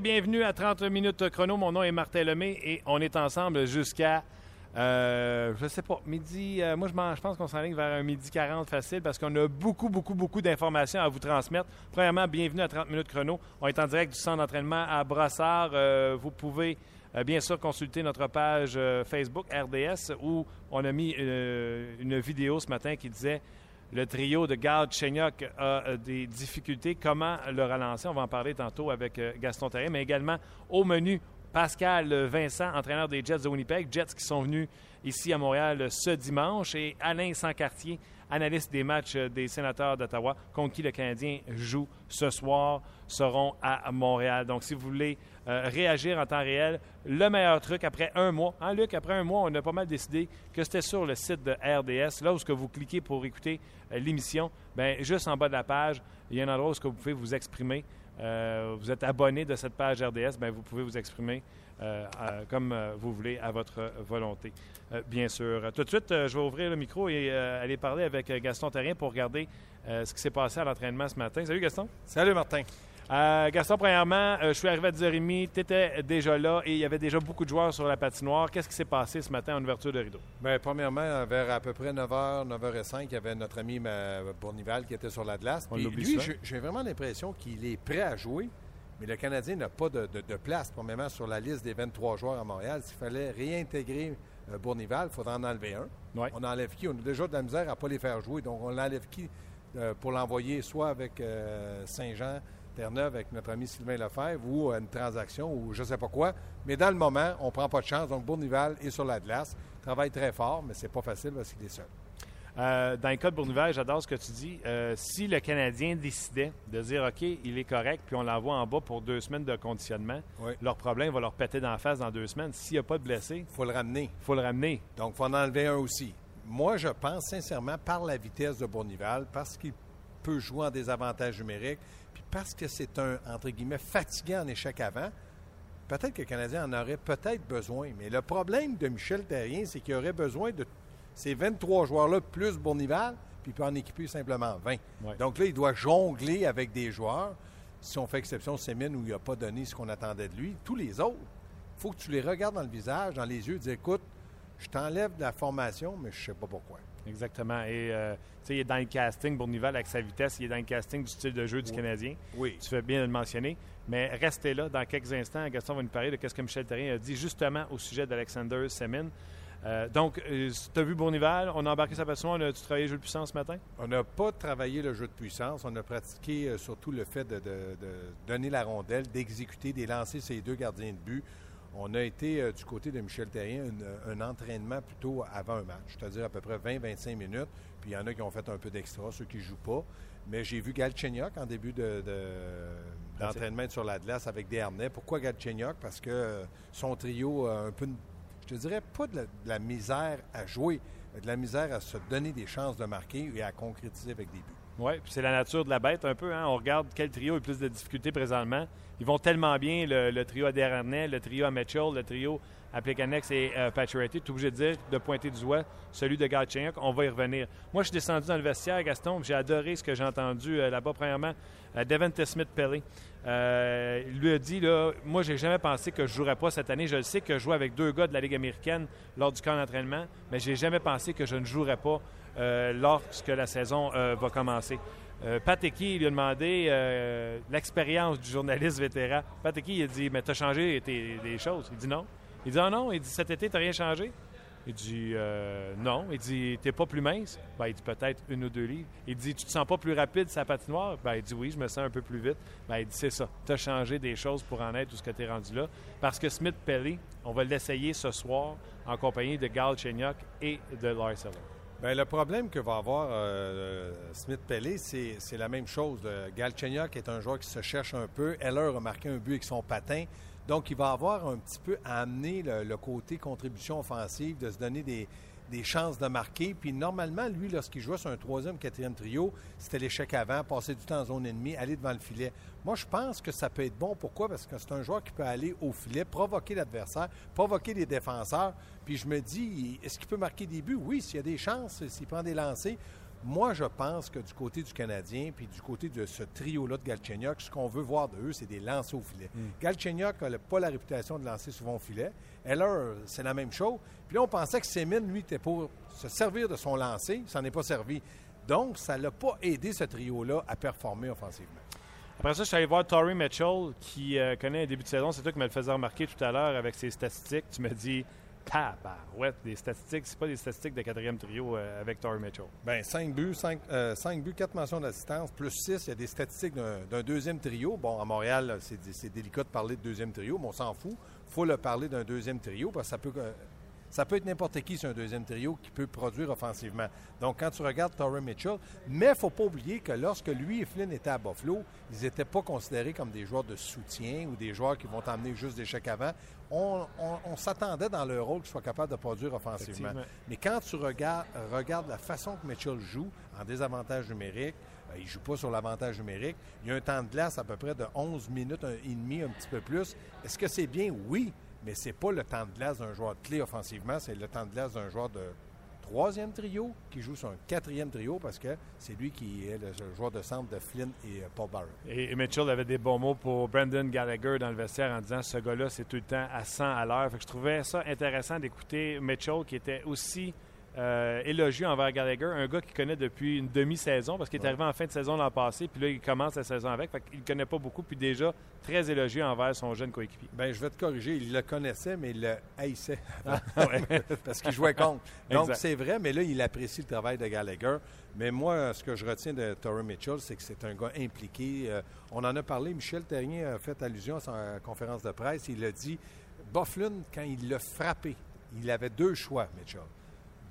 bienvenue à 30 minutes chrono. Mon nom est Martin Lemay et on est ensemble jusqu'à, euh, je sais pas, midi. euh, moi, je, pense qu'on s'enligne vers un midi 40 facile parce qu'on a beaucoup, beaucoup, beaucoup d'informations à vous transmettre. Premièrement, bienvenue à 30 minutes chrono. On est en direct du centre d'entraînement à Brassard. Euh, vous pouvez euh, bien sûr consulter notre page Facebook RDS où on a mis une vidéo ce matin qui disait le trio de Gard Chenyok a euh, des difficultés. Comment le relancer? On va en parler tantôt avec euh, Gaston Terrien, mais également au menu, Pascal Vincent, entraîneur des Jets de Winnipeg, Jets qui sont venus ici à Montréal ce dimanche, et Alain Sancartier, analyste des matchs euh, des sénateurs d'Ottawa, contre qui le Canadien joue ce soir, seront à Montréal. Donc, si vous voulez euh, réagir en temps réel, le meilleur truc après un mois. Hein, Luc, après un mois, on a pas mal décidé que c'était sur le site de RDS. Là où ce que vous cliquez pour écouter euh, l'émission, ben juste en bas de la page, il y a un endroit où ce que vous pouvez vous exprimer. Vous êtes abonné de cette page RDS, ben vous pouvez vous exprimer euh, comme euh, vous voulez, à votre volonté, euh, bien sûr. Tout de suite, je vais ouvrir le micro et aller parler avec Gaston Terrien pour regarder ce qui s'est passé à l'entraînement ce matin. Salut Gaston. Salut Martin. Euh, Gaston, premièrement, euh, je suis arrivé à 10h30, tu étais déjà là et il y avait déjà beaucoup de joueurs sur la patinoire. Qu'est-ce qui s'est passé ce matin en ouverture de rideau? Bien, premièrement, vers à peu près 9h, 9h05, il y avait notre ami Bournival qui était sur la glace. On Puis l'oublie lui, j'ai vraiment l'impression qu'il est prêt à jouer, mais le Canadien n'a pas de, de- de place, premièrement, sur la liste des 23 joueurs à Montréal. S'il fallait réintégrer euh, Bournival, il faudrait en enlever un. Ouais. On enlève qui? On a déjà de la misère à ne pas les faire jouer, donc on enlève qui euh, pour l'envoyer soit avec euh, Saint-Jean, Terre-Neuve, avec notre ami Sylvain Lefebvre, ou à une transaction, ou je ne sais pas quoi. Mais dans le moment, on ne prend pas de chance, donc Bournival est sur la glace, travaille très fort, mais c'est pas facile parce qu'il est seul. Euh, dans le cas de Bournival, j'adore ce que tu dis. Euh, si le Canadien décidait de dire OK, il est correct, puis on l'envoie en bas pour deux semaines de conditionnement, Oui. leur problème va leur péter d'en face dans deux semaines. S'il n'y a pas de blessés, Il faut le ramener. il faut le ramener. Donc, il faut en enlever un aussi. Moi, je pense sincèrement, par la vitesse de Bournival, parce qu'il peut jouer en désavantage numérique, puis parce que c'est un, entre guillemets, fatigant en échec avant, peut-être que le Canadien en aurait peut-être besoin. Mais le problème de Michel Terrien, c'est qu'il aurait besoin de ces 23 joueurs-là plus Bournival, puis il peut en équiper simplement 20. Ouais. Donc là, il doit jongler avec des joueurs. Si on fait exception Sémine où il n'a pas donné ce qu'on attendait de lui, tous les autres, il faut que tu les regardes dans le visage, dans les yeux, et dis écoute, je t'enlève de la formation, mais je ne sais pas pourquoi. Exactement. Et euh, tu sais, il est dans le casting, Bournival, avec sa vitesse, il est dans le casting du style de jeu du Oui. Canadien. Oui. Tu fais bien de le mentionner. Mais restez là. Dans quelques instants, Gaston va nous parler de ce que Michel Terrien a dit justement au sujet d'Alexander Semin. Euh, donc, tu as vu Bournival, on a embarqué sa passion, on a-tu travaillé le jeu de puissance ce matin? On n'a pas travaillé le jeu de puissance. On a pratiqué euh, surtout le fait de, de- de donner la rondelle, d'exécuter, de lancer ces deux gardiens de but. On a été euh, du côté de Michel Terrien un, un entraînement plutôt avant un match, c'est-à-dire à peu près 20-25 minutes. Puis il y en a qui ont fait un peu d'extra, ceux qui ne jouent pas. Mais j'ai vu Galchenyuk en début de- de- d'entraînement sur la glace avec des harnais. Pourquoi Galchenyuk? Parce que euh, son trio a un peu, je te dirais, pas de la, misère à jouer, mais de la misère à se donner des chances de marquer et à concrétiser avec des buts. Oui, puis c'est la nature de la bête un peu. Hein? On regarde quel trio a le plus de difficultés présentement. Ils vont tellement bien, le, trio à Desharnais, le trio à Mitchell, le trio à Plekanex et euh, Pacioretty. Tu es obligé de de pointer du doigt celui de Galchenyuk. On va y revenir. Moi, je suis descendu dans le vestiaire, Gaston. J'ai adoré ce que j'ai entendu euh, là-bas. Premièrement, euh, Devante Smith-Pelly. Euh, il lui a dit, là, moi, j'ai jamais pensé que je jouerais pas cette année. Je le sais que je joue avec deux gars de la Ligue américaine lors du camp d'entraînement, mais j'ai jamais pensé que je ne jouerais pas euh, lorsque la saison euh, va commencer. Pat Eki, il lui a demandé l'expérience du journaliste vétéran. Pat Eki, il a dit Mais tu as changé des choses. Il dit non. Il dit Ah non. Il dit Cet été, tu rien changé. Il dit euh, Non. Il dit T'es pas plus mince? Ben, Il dit Peut-être une ou deux livres. Il dit Tu te sens pas plus rapide sa patinoire? Ben, Il dit Oui, je me sens un peu plus vite. Ben, il dit C'est ça. Tu as changé des choses pour en être où ce que tu es rendu là. Parce que Smith Pelly, on va l'essayer ce soir en compagnie de Gal Chenyok et de Lars. Bien, le problème que va avoir euh, Smith Pellet, c'est la même chose. Euh, Galchenyuk est un joueur qui se cherche un peu. Heller a marqué un but avec son patin. Donc, il va avoir un petit peu à amener le, côté contribution offensive, de se donner des, des chances de marquer. Puis normalement, lui, lorsqu'il jouait sur un troisième, quatrième trio, c'était l'échec avant, passer du temps en zone ennemie, aller devant le filet. Moi, je pense que ça peut être bon. Pourquoi? Parce que c'est un joueur qui peut aller au filet, provoquer l'adversaire, provoquer les défenseurs. Puis je me dis, est-ce qu'il peut marquer des buts? Oui, s'il y a des chances, s'il prend des lancers. Moi, je pense que du côté du Canadien, puis du côté de ce trio-là de Galchenyuk, ce qu'on veut voir de eux, c'est des lancers au filet. Hmm. Galchenyuk n'a pas la réputation de lancer souvent au filet. Heller, c'est la même chose. Puis là, on pensait que Semin, lui, était pour se servir de son lancer. Ça n'est pas servi. Donc, ça l'a pas aidé, ce trio-là, à performer offensivement. Après ça, je suis allé voir Tory Mitchell, qui euh, connaît un début de saison. C'est toi qui me le faisais remarquer tout à l'heure avec ses statistiques. Tu me dis, ouais, des statistiques, c'est pas des statistiques de quatrième trio euh, avec Tory Mitchell. Bien, 5 buts, 5, euh, buts, 4 mentions d'assistance, plus 6, il y a des statistiques d'un deuxième trio. Bon, à Montréal, c'est délicat de parler de deuxième trio, mais on s'en fout. Il faut le parler d'un deuxième trio parce que ça peut ça peut être n'importe qui sur un deuxième trio qui peut produire offensivement. Donc, quand tu regardes Torrey Mitchell, mais il ne faut pas oublier que lorsque lui et Flynn étaient à Buffalo, ils n'étaient pas considérés comme des joueurs de soutien ou des joueurs qui vont t'amener juste des chèques avant. On, s'attendait dans leur rôle qu'ils soient capables de produire offensivement. Mais quand tu regardes, la façon que Mitchell joue en désavantage numérique, euh, il ne joue pas sur l'avantage numérique. Il y a un temps de glace à peu près de 11 minutes et demi, un petit peu plus. Est-ce que c'est bien? Oui mais ce n'est pas le temps de glace d'un joueur clé offensivement, c'est le temps de glace d'un joueur de troisième trio qui joue sur un quatrième trio parce que c'est lui qui est le, joueur de centre de Flynn et euh, Paul Barrett. Et, Mitchell avait des bons mots pour Brandon Gallagher dans le vestiaire en disant ce gars-là, c'est tout le temps à 100 à l'heure. Je trouvais ça intéressant d'écouter Mitchell qui était aussi euh, élogieux envers Gallagher, un gars qu'il connaît depuis une demi-saison parce qu'il est arrivé en fin de saison l'an passé, puis là, il commence la saison avec. il ne connaît pas beaucoup, puis déjà très élogieux envers son jeune coéquipier. Bien, je vais te corriger. Il le connaissait, mais il le haïssait ah, parce qu'il jouait contre. Donc, c'est vrai, mais là, il apprécie le travail de Gallagher. Mais moi, ce que je retiens de Torrey Mitchell, c'est que c'est un gars impliqué. Euh, on en a parlé. Michel Terrien a fait allusion à sa conférence de presse. Il a dit Bufflin, quand il l'a frappé, il avait deux choix, Mitchell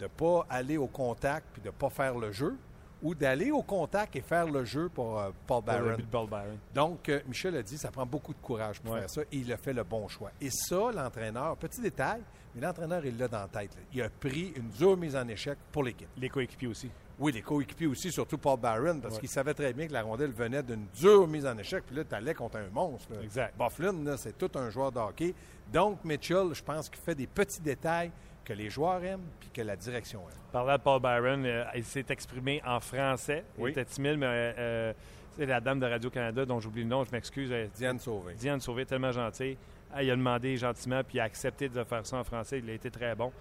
de ne pas aller au contact puis de ne pas faire le jeu, ou d'aller au contact et faire le jeu pour euh, Paul, Barron. Donc, euh, Michel a dit, ça prend beaucoup de courage pour faire ça, et il a fait le bon choix. Et ça, l'entraîneur, petit détail, mais l'entraîneur, il l'a dans la tête. Il a pris une dure mise en échec pour l'équipe. Les coéquipiers aussi. Oui, les coéquipiers aussi, surtout Paul Barron, parce qu'il savait très bien que la rondelle venait d'une dure mise en échec, puis là, tu allais contre un monstre. Exact. Bufflin, c'est tout un joueur de hockey. Donc, Mitchell, je pense qu'il fait des petits détails que les joueurs aiment puis que la direction aime. Parlant de Paul Byron, euh, il s'est exprimé en français. Il était timide, mais euh, c'est la dame de Radio-Canada dont j'oublie le nom, je m'excuse. Diane Sauvé. Diane Sauvé, tellement gentille. Il a demandé gentiment, puis il a accepté de faire ça en français. Il a été très bon.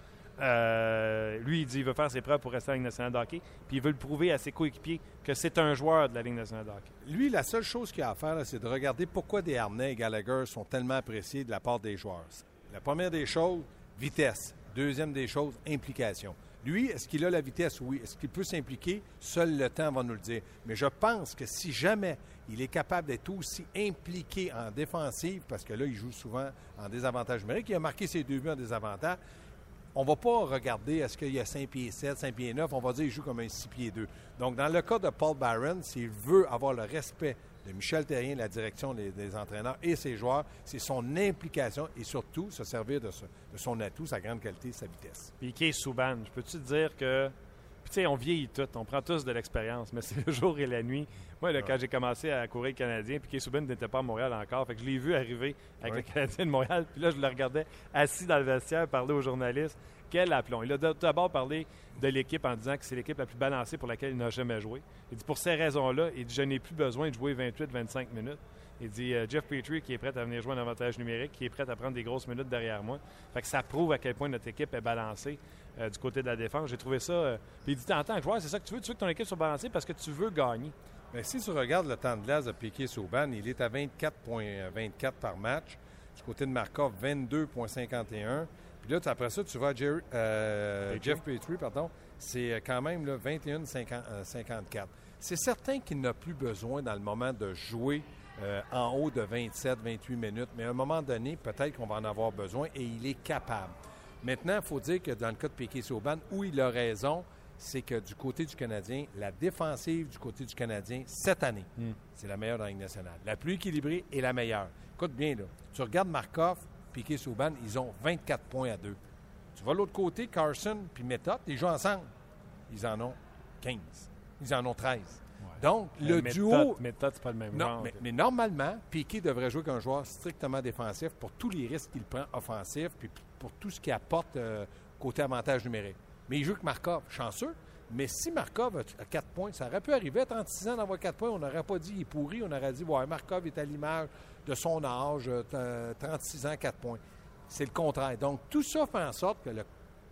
Euh, lui, il dit qu'il veut faire ses preuves pour rester à la Ligue nationale de hockey, puis il veut le prouver à ses coéquipiers que c'est un joueur de la Ligue nationale de hockey. Lui, la seule chose qu'il a à faire, c'est de regarder pourquoi des Harnais et Gallagher sont tellement appréciés de la part des joueurs. La première des choses, vitesse. Deuxième des choses, implication. Lui, est-ce qu'il a la vitesse? Oui. Est-ce qu'il peut s'impliquer? Seul le temps va nous le dire. Mais je pense que si jamais il est capable d'être aussi impliqué en défensive, parce que là, il joue souvent en désavantage numérique, il a marqué ses deux buts en désavantage, on ne va pas regarder est-ce qu'il y a 5 pieds 7, 5 pieds 9, on va dire qu'il joue comme un 6 pieds 2. Donc, dans le cas de Paul Barron, s'il veut avoir le respect de Michel Terrien, la direction des, entraîneurs et ses joueurs, c'est son implication et surtout se servir de, son atout, sa grande qualité, sa vitesse. Puis Kay Souban, je peux-tu te dire que. Puis, tu sais, on vieillit tout, on prend tous de l'expérience, mais c'est le jour et la nuit. Moi, là, quand j'ai commencé à courir le Canadien, puis Kay Souban n'était pas à Montréal encore, fait que je l'ai vu arriver avec le Canadien de Montréal, puis là, je le regardais assis dans le vestiaire parler aux journalistes. Quel aplomb. Il a d'abord parlé de l'équipe en disant que c'est l'équipe la plus balancée pour laquelle il n'a jamais joué. Il dit pour ces raisons-là, il dit je n'ai plus besoin de jouer 28-25 minutes. Il dit euh, Jeff Petrie qui est prêt à venir jouer un avantage numérique, qui est prêt à prendre des grosses minutes derrière moi. Fait que ça prouve à quel point notre équipe est balancée euh, du côté de la défense. J'ai trouvé ça. Euh, puis il dit en tant que joueur, c'est ça que tu veux, tu veux que ton équipe soit balancée parce que tu veux gagner. Mais si tu regardes le temps de glace de Piquet Souban, il est à 24,24 par match. Du côté de Markov, 22,51. Puis là, après ça, tu vois euh, Jeff Petrie, pardon, c'est euh, quand même 21-54. Euh, c'est certain qu'il n'a plus besoin dans le moment de jouer en haut de 27-28 minutes, mais à un moment donné, peut-être qu'on va en avoir besoin et il est capable. Maintenant, il faut dire que dans le cas de Piquet Sauban, où il a raison, c'est que du côté du Canadien, la défensive du côté du Canadien, cette année, hmm. c'est la meilleure dans la Ligue nationale. La plus équilibrée et la meilleure. Écoute bien, là. Tu regardes Markov, Piquet Souban, ils ont 24 points à deux. Tu vas de l'autre côté, Carson puis Méthode, ils jouent ensemble. Ils en ont 15. Ils en ont 13. Donc, le duo. Méthode, c'est pas le même non, Mais, normalement, Piquet devrait jouer un joueur strictement défensif pour tous les risques qu'il prend offensifs puis pour tout ce qu'il apporte euh, côté avantage numérique. Mais il joue que Markov, chanceux, Mais si Markov a 4 points, ça aurait pu arriver à 36 ans d'avoir 4 points. On n'aurait pas dit il est pourri. On aurait dit ouais, Markov est à l'image de son âge, 36 ans, 4 points. C'est le contraire. Donc, tout ça fait en sorte que le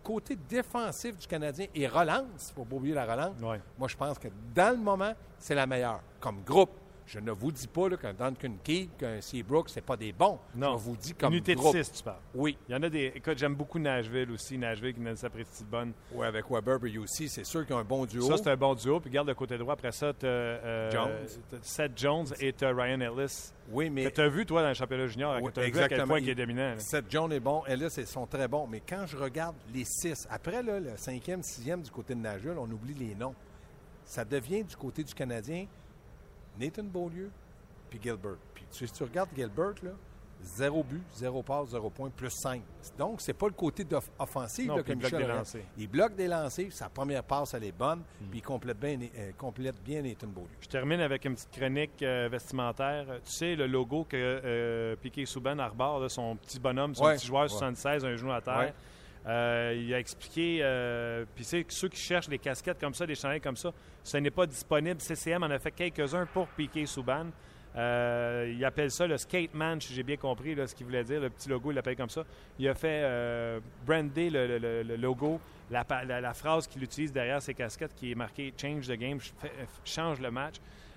côté défensif du Canadien et relance, il ne faut pas oublier la relance. Moi, je pense que dans le moment, c'est la meilleure. Comme groupe, je ne vous dis pas qu'un Duncan Keith, qu'un Seabrook, ce pas des bons. Non. Je vous dis comme Unité groupe. de 6, tu parles. Oui. Il y en a des... Écoute, j'aime beaucoup Nashville aussi. Nashville qui donne sa petite bonne. Oui, avec Weber et aussi, c'est sûr qu'ils ont un bon duo. Ça, c'est un bon duo. Puis garde le côté droit. Après ça, tu as euh, Seth Jones et Ryan Ellis. Oui, mais... Que tu as vu, toi, dans le championnat junior. Oui, tu as vu à quel point il, est dominant. Seth Jones est bon. Ellis, ils sont très bons. Mais quand je regarde les six, après là, le cinquième, sixième du côté de Nashville, on oublie les noms. Ça devient du côté du Canadien Nathan Beaulieu, puis Gilbert. Puis si tu regardes Gilbert, là, zéro but, zéro passe, zéro point, plus 5. Donc, c'est pas le côté offensif non, là, que il Michel bloque des lancers. Il bloque des lancers, sa première passe, elle est bonne, mm. puis il complète bien, euh, complète bien Nathan Beaulieu. Je termine avec une petite chronique euh, vestimentaire. Tu sais, le logo que euh, Piquet Souban arbore, son petit bonhomme, son ouais, petit joueur ouais. 76, un genou à terre. Ouais. Euh, il a expliqué, euh, puis c'est ceux qui cherchent des casquettes comme ça, des chandails comme ça, ce n'est pas disponible. CCM en a fait quelques-uns pour Piquet Souban. Euh, il appelle ça le skate man, si j'ai bien compris ce qu'il voulait dire. Le petit logo, il l'appelle comme ça. Il a fait brander le, logo, la, la, la phrase qu'il utilise derrière ses casquettes qui est marquée Change the game, change le match.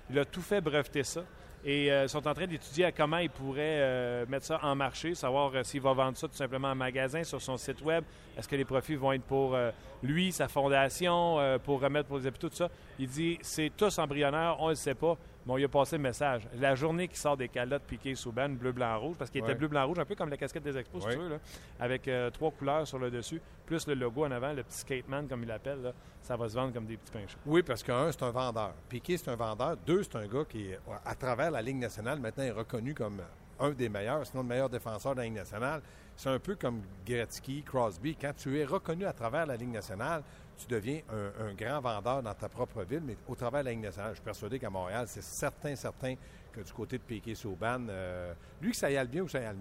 Il a tout fait breveter ça. Et euh, sont en train d'étudier comment ils pourraient euh, mettre ça en marché, savoir euh, s'il va vendre ça tout simplement en magasin sur son site web. Est-ce que les profits vont être pour euh, lui, sa fondation, pour remettre pour les hôpitaux, tout ça? Il dit c'est tous embryonnaire, on ne le sait pas. Bon, il a passé le message. La journée qui sort des calottes piquées sous ban, bleu, blanc, rouge, parce qu'il Ouais. était bleu, blanc, rouge, un peu comme la casquette des expos, Ouais. si tu veux, là, avec euh, trois couleurs sur le dessus, plus le logo en avant, le petit skateman, comme il l'appelle, là, ça va se vendre comme des petits pains. Oui, parce qu'un, c'est un vendeur. Piquet, c'est un vendeur. Deux, c'est un gars qui, à travers la Ligue nationale, maintenant est reconnu comme un des meilleurs, sinon le meilleur défenseur de la Ligue nationale. C'est un peu comme Gretzky, Crosby. Quand tu es reconnu à travers la Ligue nationale, tu deviens un, grand vendeur dans ta propre ville, mais au travers de la. Je suis persuadé qu'à Montréal, c'est certain, certain que du côté de Piquet Sauban, euh, lui, que ça y aille bien ou que ça y aille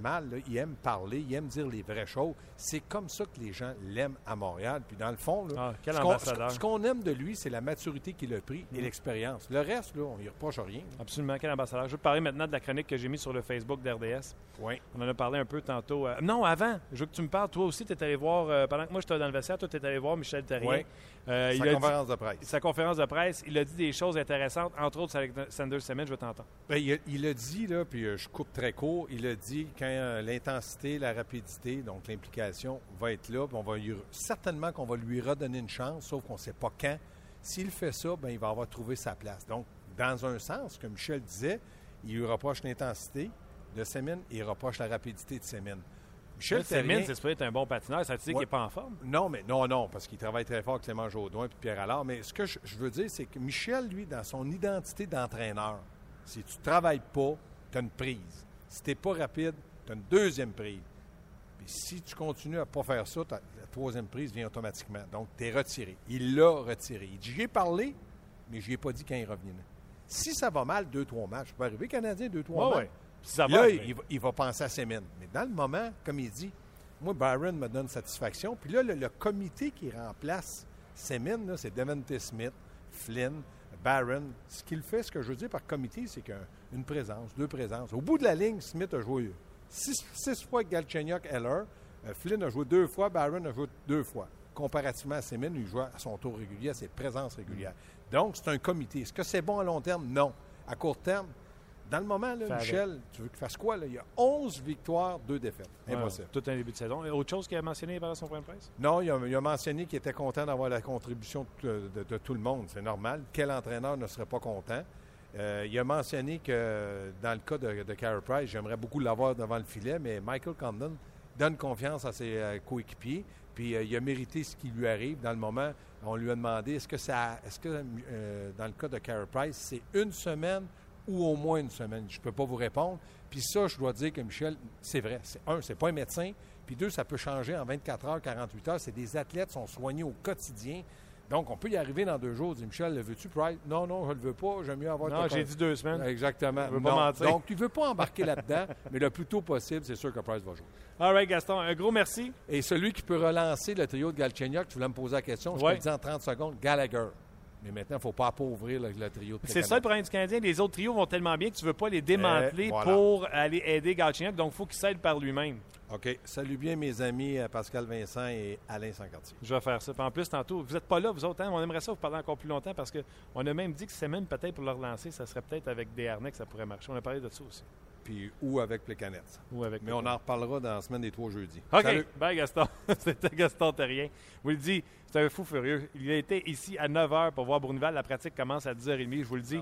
mal, là, il aime parler, il aime dire les vraies choses. C'est comme ça que les gens l'aiment à Montréal. Puis dans le fond, là, Ah, quel ce qu'on- aime de lui, c'est la maturité qu'il a pris et l'expérience. Le reste, là, on y reproche rien. Absolument, quel ambassadeur. Je veux te parler maintenant de la chronique que j'ai mise sur le Facebook d'RDS. Oui. On en a parlé un peu tantôt. Euh, non, avant, je veux que tu me parles. Toi aussi, tu es allé voir, euh, pendant que moi j'étais dans le vestiaire, toi, tu es allé voir Michel Terrien. Oui. Euh, il Sa a dit- conférence de presse. sa conférence de presse, il a dit des choses intéressantes, entre autres avec Sanders Semen, je veux t'entendre. Ben, il, a, il a dit, là, puis euh, je coupe très court, il a dit quand euh, l'intensité, la rapidité, donc l'implication va être là, puis on va lui- certainement qu'on va lui redonner une chance, sauf qu'on ne sait pas quand. S'il fait ça, ben, il va avoir trouvé sa place. Donc, dans un sens, comme Michel disait, il lui reproche l'intensité de Semin et il reproche la rapidité de Semin. Michel Terrien- c'est supposé être un bon patineur, ça te dit Ouais. qu'il n'est pas en forme? Non, mais non, non, parce qu'il travaille très fort avec Clément Jaudoin et Pierre Allard. Mais ce que je, je veux dire, c'est que Michel, lui, dans son identité d'entraîneur, si tu travailles pas, tu as une prise. Si tu n'es pas rapide, tu as une deuxième prise. Puis si tu continues à pas faire ça, ta- la troisième prise vient automatiquement. Donc, tu es retiré. Il l'a retiré. Il dit J'y ai parlé, mais je ai pas dit quand il revenait. Si ça va mal, deux, trois matchs, ça peut arriver Canadien, deux, trois matchs. ouais. Là, il, va, il va penser à Semin. Mais dans le moment, comme il dit, moi, Byron me donne satisfaction. Puis là, le, le comité qui remplace Semin, c'est Devante Smith, Flynn, Barron. Ce qu'il fait, ce que je veux dire par comité, c'est qu'une présence, deux présences. Au bout de la ligne, Smith a joué six, six fois avec Galchenyuk, Heller. Euh, Flynn a joué deux fois, Barron a joué deux fois. Comparativement à Semin, il joue à son tour régulier, à ses présences régulières. Donc, c'est un comité. Est-ce que c'est bon à long terme? Non. À court terme, dans le moment, là, Fais avec. Michel, tu veux qu'il fasse quoi? Là? Il y a 11 victoires, 2 défaites. Impossible. Ouais, tout un début de saison. Et autre chose qu'il a mentionné pendant son point de presse? Non, il a, il a mentionné qu'il était content d'avoir la contribution de, de- de tout le monde. C'est normal. Quel entraîneur ne serait pas content? Euh, il a mentionné que dans le cas de, de Carey Price, j'aimerais beaucoup l'avoir devant le filet, mais Michael Condon donne confiance à ses euh, coéquipiers. Puis euh, il a mérité ce qui lui arrive. Dans le moment, on lui a demandé est-ce que ça, est-ce que dans le cas de Carey Price, c'est une semaine ou au moins une semaine. Je ne peux pas vous répondre. Puis ça, je dois dire que Michel, c'est vrai. C'est, un, c'est pas un médecin. Puis deux, ça peut changer en 24 heures, 48 heures. C'est des athlètes qui sont soignés au quotidien. Donc, on peut y arriver dans deux jours. Dit Michel, le veux-tu, Price? Non, non, je le veux pas. J'aime mieux avoir Non, j'ai dit deux semaines. Exactement. Je veux pas mentir. Donc, tu ne veux pas embarquer là-dedans, mais le plus tôt possible, c'est sûr que Price va jouer. All right, Gaston, un gros merci. Et celui qui peut relancer le trio de Galchenyuk, tu voulais me poser la question, je Ouais. te le dis en 30 secondes, Gallagher. Mais maintenant, il ne faut pas appauvrir le, le trio de C'est ça le problème du Canadien. Les autres trios vont tellement bien que tu ne veux pas les démanteler Euh, voilà. pour aller aider Galchenyuk. Donc, il faut qu'il s'aide par lui-même. OK. Salut bien mes amis euh, Pascal Vincent et Alain Sancartier. Je vais faire ça. Puis en plus, tantôt, vous n'êtes pas là, vous autres. hein? On aimerait ça vous parler encore plus longtemps parce qu'on a même dit que c'est même peut-être pour le relancer, ça serait peut-être avec des harnais que ça pourrait marcher. On a parlé de ça aussi. Puis, ou avec Plecanet. Ou avec Mais on en reparlera dans la semaine des trois jeudis. OK. Salut. Bye, Gaston. C'était Gaston Terrien. Je vous le dis, c'est un fou furieux. Il a été ici à 9 h pour voir Bournival. La pratique commence à 10h30. Je vous le dis.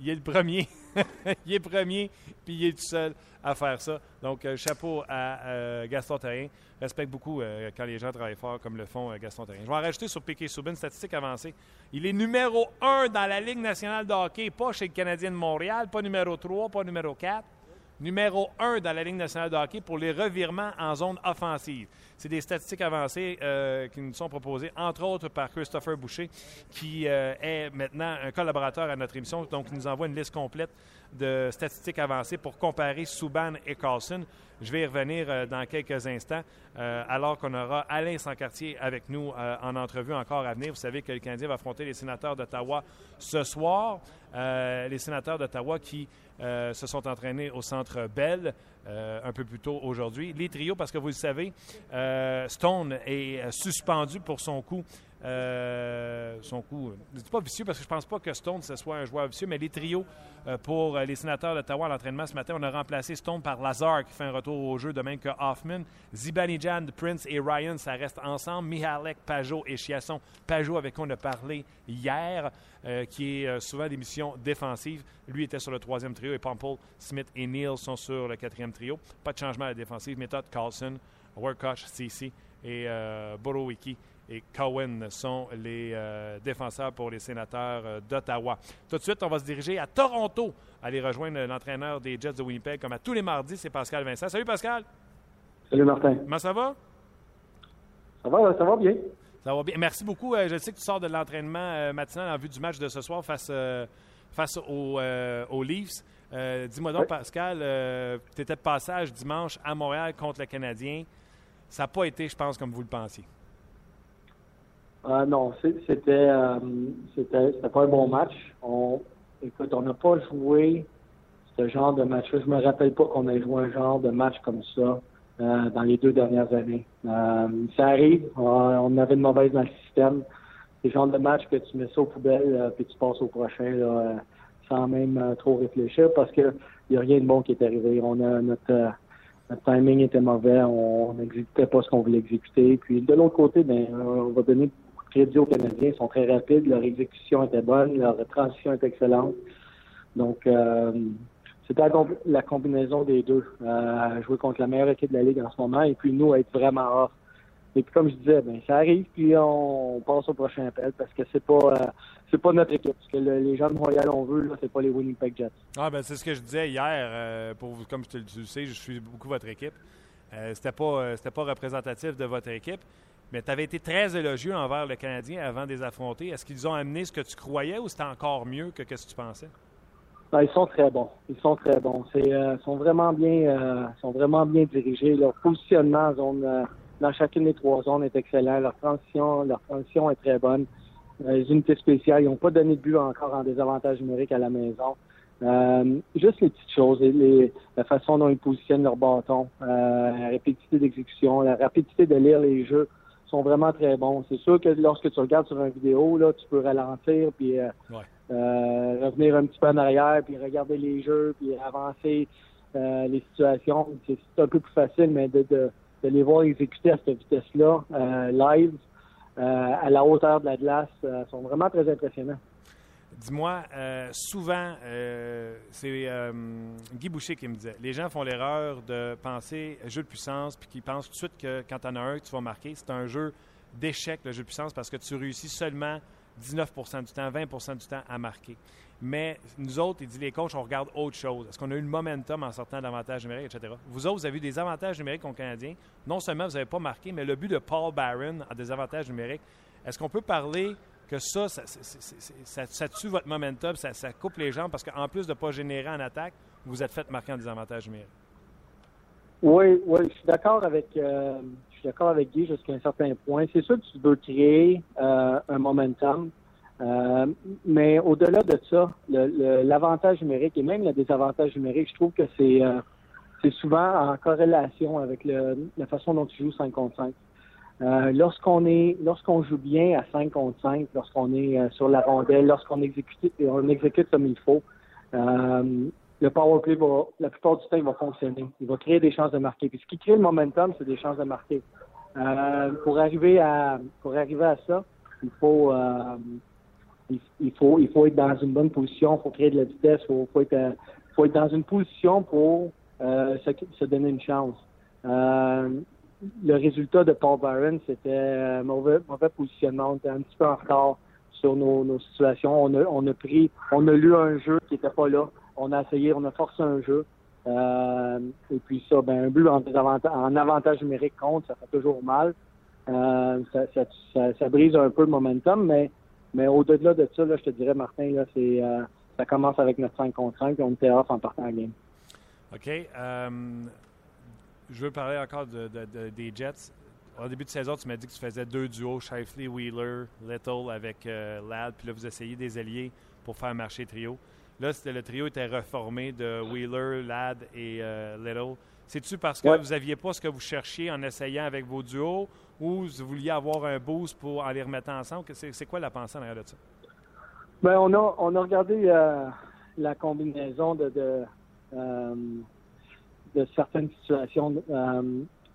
Il est le premier. il est premier, puis il est tout seul à faire ça. Donc, euh, chapeau à euh, Gaston Terrien. Respecte beaucoup euh, quand les gens travaillent fort comme le font euh, Gaston Terrien. Je vais en rajouter sur Piquet Soubin, statistique avancée. Il est numéro 1 dans la Ligue nationale de hockey, pas chez le Canadien de Montréal, pas numéro 3, pas numéro 4 numéro 1 dans la Ligue nationale de hockey pour les revirements en zone offensive. C'est des statistiques avancées euh, qui nous sont proposées, entre autres par Christopher Boucher, qui euh, est maintenant un collaborateur à notre émission. Donc, il nous envoie une liste complète de statistiques avancées pour comparer Subban et Carlson. Je vais y revenir euh, dans quelques instants, alors qu'on aura Alain Sancartier avec nous en entrevue encore à venir. Vous savez que le Canadien va affronter les sénateurs d'Ottawa ce soir. Les sénateurs d'Ottawa qui euh, se sont entraînés au Centre Bell euh, un peu plus tôt aujourd'hui. Les trios, parce que vous le savez, euh, Stone est suspendu pour son coup. Euh, son coup, je dis pas vicieux parce que je pense pas que Stone ce soit un joueur vicieux, mais les trios euh, pour euh, les sénateurs d'Ottawa à l'entraînement ce matin, on a remplacé Stone par Lazar qui fait un retour au jeu de même que Hoffman. Zibanejad, Prince et Ryan, ça reste ensemble. Mihalek, Pajot et Chiasson. Pajot avec qui on a parlé hier, euh, qui est euh, souvent des missions défensives. Lui était sur le troisième trio et Pomple, Smith et Neal sont sur le quatrième trio. Pas de changement à la défensive. Méthode Carlson, Workosh, CC et euh, Borowicki et Cohen sont les euh, défenseurs pour les sénateurs euh, d'Ottawa. Tout de suite, on va se diriger à Toronto, aller rejoindre l'entraîneur des Jets de Winnipeg, comme à tous les mardis, c'est Pascal Vincent. Salut Pascal, Salut Martin. comment ça va? Ça va, ça va bien? Ça va bien. Merci beaucoup. Euh, je sais que tu sors de l'entraînement matinal en vue du match de ce soir face, face aux, aux Leafs. Euh, Dis-moi donc, Oui. Pascal, tu étais de passage dimanche à Montréal contre le Canadien. Ça n'a pas été, je pense, comme vous le pensiez. Euh, non, c'était euh, c'était pas un bon match. On, écoute, on n'a pas joué ce genre de match-là. Je me rappelle pas qu'on ait joué un genre de match comme ça euh, dans les deux dernières années. Euh, ça arrive. on avait une mauvaise dans le système. C'est le genre de match que tu mets ça aux poubelles puis tu passes au prochain sans même trop réfléchir parce que n'y a rien de bon qui est arrivé. On a notre timing était mauvais, on n'exécutait pas ce qu'on voulait exécuter. Puis de l'autre côté, ben, on va donner crédit aux Canadiens. Ils sont très rapides, leur exécution était bonne, leur transition est excellente. Donc, euh, c'était la, la combinaison des deux. Euh, jouer contre la meilleure équipe de la Ligue en ce moment et puis nous être vraiment off. Et puis comme je disais, ben, ça arrive, puis on, passe au prochain appel parce que c'est pas euh, c'est pas notre équipe. Ce que le- les gens de Montréal on veut, c'est pas les Winnipeg Jets. Ah, ben, c'est ce que je disais hier. euh, pour comme le- tu le sais, je suis beaucoup votre équipe. Euh, c'était pas, c'était pas représentatif de votre équipe. Mais tu avais été très élogieux envers le Canadien avant de les affronter. Est-ce qu'ils ont amené ce que tu croyais ou c'était encore mieux que ce que tu pensais? Ah, ils sont très bons. Ils sont très bons. Euh, sont vraiment bien, euh, sont vraiment bien dirigés. Leur positionnement en zone, euh, dans chacune des trois zones est excellent. Leur transition, leur est très bonne. Les unités spéciales, ils n'ont pas donné de but encore en désavantage numérique à la maison. Juste les petites choses, les- la façon dont ils positionnent leur bâton, la rapidité d'exécution, la rapidité de lire les jeux sont vraiment très bons. C'est sûr que lorsque tu regardes sur une vidéo, là, tu peux ralentir puis euh, Ouais. euh, revenir un petit peu en arrière, puis regarder les jeux, puis avancer euh, les situations. C'est un peu plus facile, mais de, de, de les voir exécuter à cette vitesse-là, live, à la hauteur de la glace, sont vraiment très impressionnants. Dis-moi, euh, souvent, euh, c'est euh, Guy Boucher qui me disait, les gens font l'erreur de penser jeu de puissance, puis qu'ils pensent tout de suite que quand tu en as un, tu vas marquer. C'est un jeu d'échec, le jeu de puissance, parce que tu réussis seulement 19% du temps, 20% du temps à marquer. Mais nous autres, il dit les coachs, on regarde autre chose. Est-ce qu'on a eu le momentum en sortant d'avantages numériques, etc. Vous autres, vous avez eu des avantages numériques aux Canadiens. Non seulement vous n'avez pas marqué, mais le but de Paul Barron a des avantages numériques. Est-ce qu'on peut parler que ça, ça, tue votre momentum, ça, coupe les jambes parce qu'en plus de ne pas générer en attaque, vous êtes fait marquer en des avantages numériques? Oui, oui, je suis d'accord avec, euh, avec Guy jusqu'à un certain point. C'est sûr que tu veux créer euh, un momentum, euh, mais au-delà de ça, l'avantage numérique et même le désavantage numérique, je trouve que c'est souvent en corrélation avec la façon dont tu joues 5 contre 5. Euh, lorsqu'on est, lorsqu'on joue bien à 5 contre 5, lorsqu'on est euh, sur la rondelle, lorsqu'on exécute, on exécute comme il faut, euh, le power play va, la plupart du temps, il va fonctionner. Il va créer des chances de marquer. Puis ce qui crée le momentum, c'est des chances de marquer. pour arriver à, pour arriver à ça, il faut, il, faut, il faut être dans une bonne position, il faut créer de la vitesse, il faut, faut, être, faut être dans une position pour se, se, donner une chance le résultat de Paul Byron, c'était un mauvais, mauvais positionnement. On était un petit peu en retard sur nos, situations. On a, on a pris, on a lu un jeu qui n'était pas là. On a essayé, on a forcé un jeu. Euh, et puis ça, ben, un but en, avantage numérique compte, ça fait toujours mal. Euh, ça, brise un peu le momentum, mais, mais au-delà de ça, là, je te dirais, Martin, là, c'est, euh, ça commence avec notre 5 contre 5 et on était off en partant à game. OK je veux parler encore de, des Jets. Au début de saison, tu m'as dit que tu faisais deux duos, Shifley, Wheeler, Little avec euh, Ladd, puis là, vous essayez des alliés pour faire marcher trio. Là, c'était le trio était reformé de Wheeler, Ladd et euh, Little. C'est-tu parce que vous n'aviez pas ce que vous cherchiez en essayant avec vos duos ou vous vouliez avoir un boost pour en les remettre ensemble? C'est quoi la pensée en arrière de ça? Bien, on a, on a regardé euh, la combinaison de, de de certaines situations. Euh,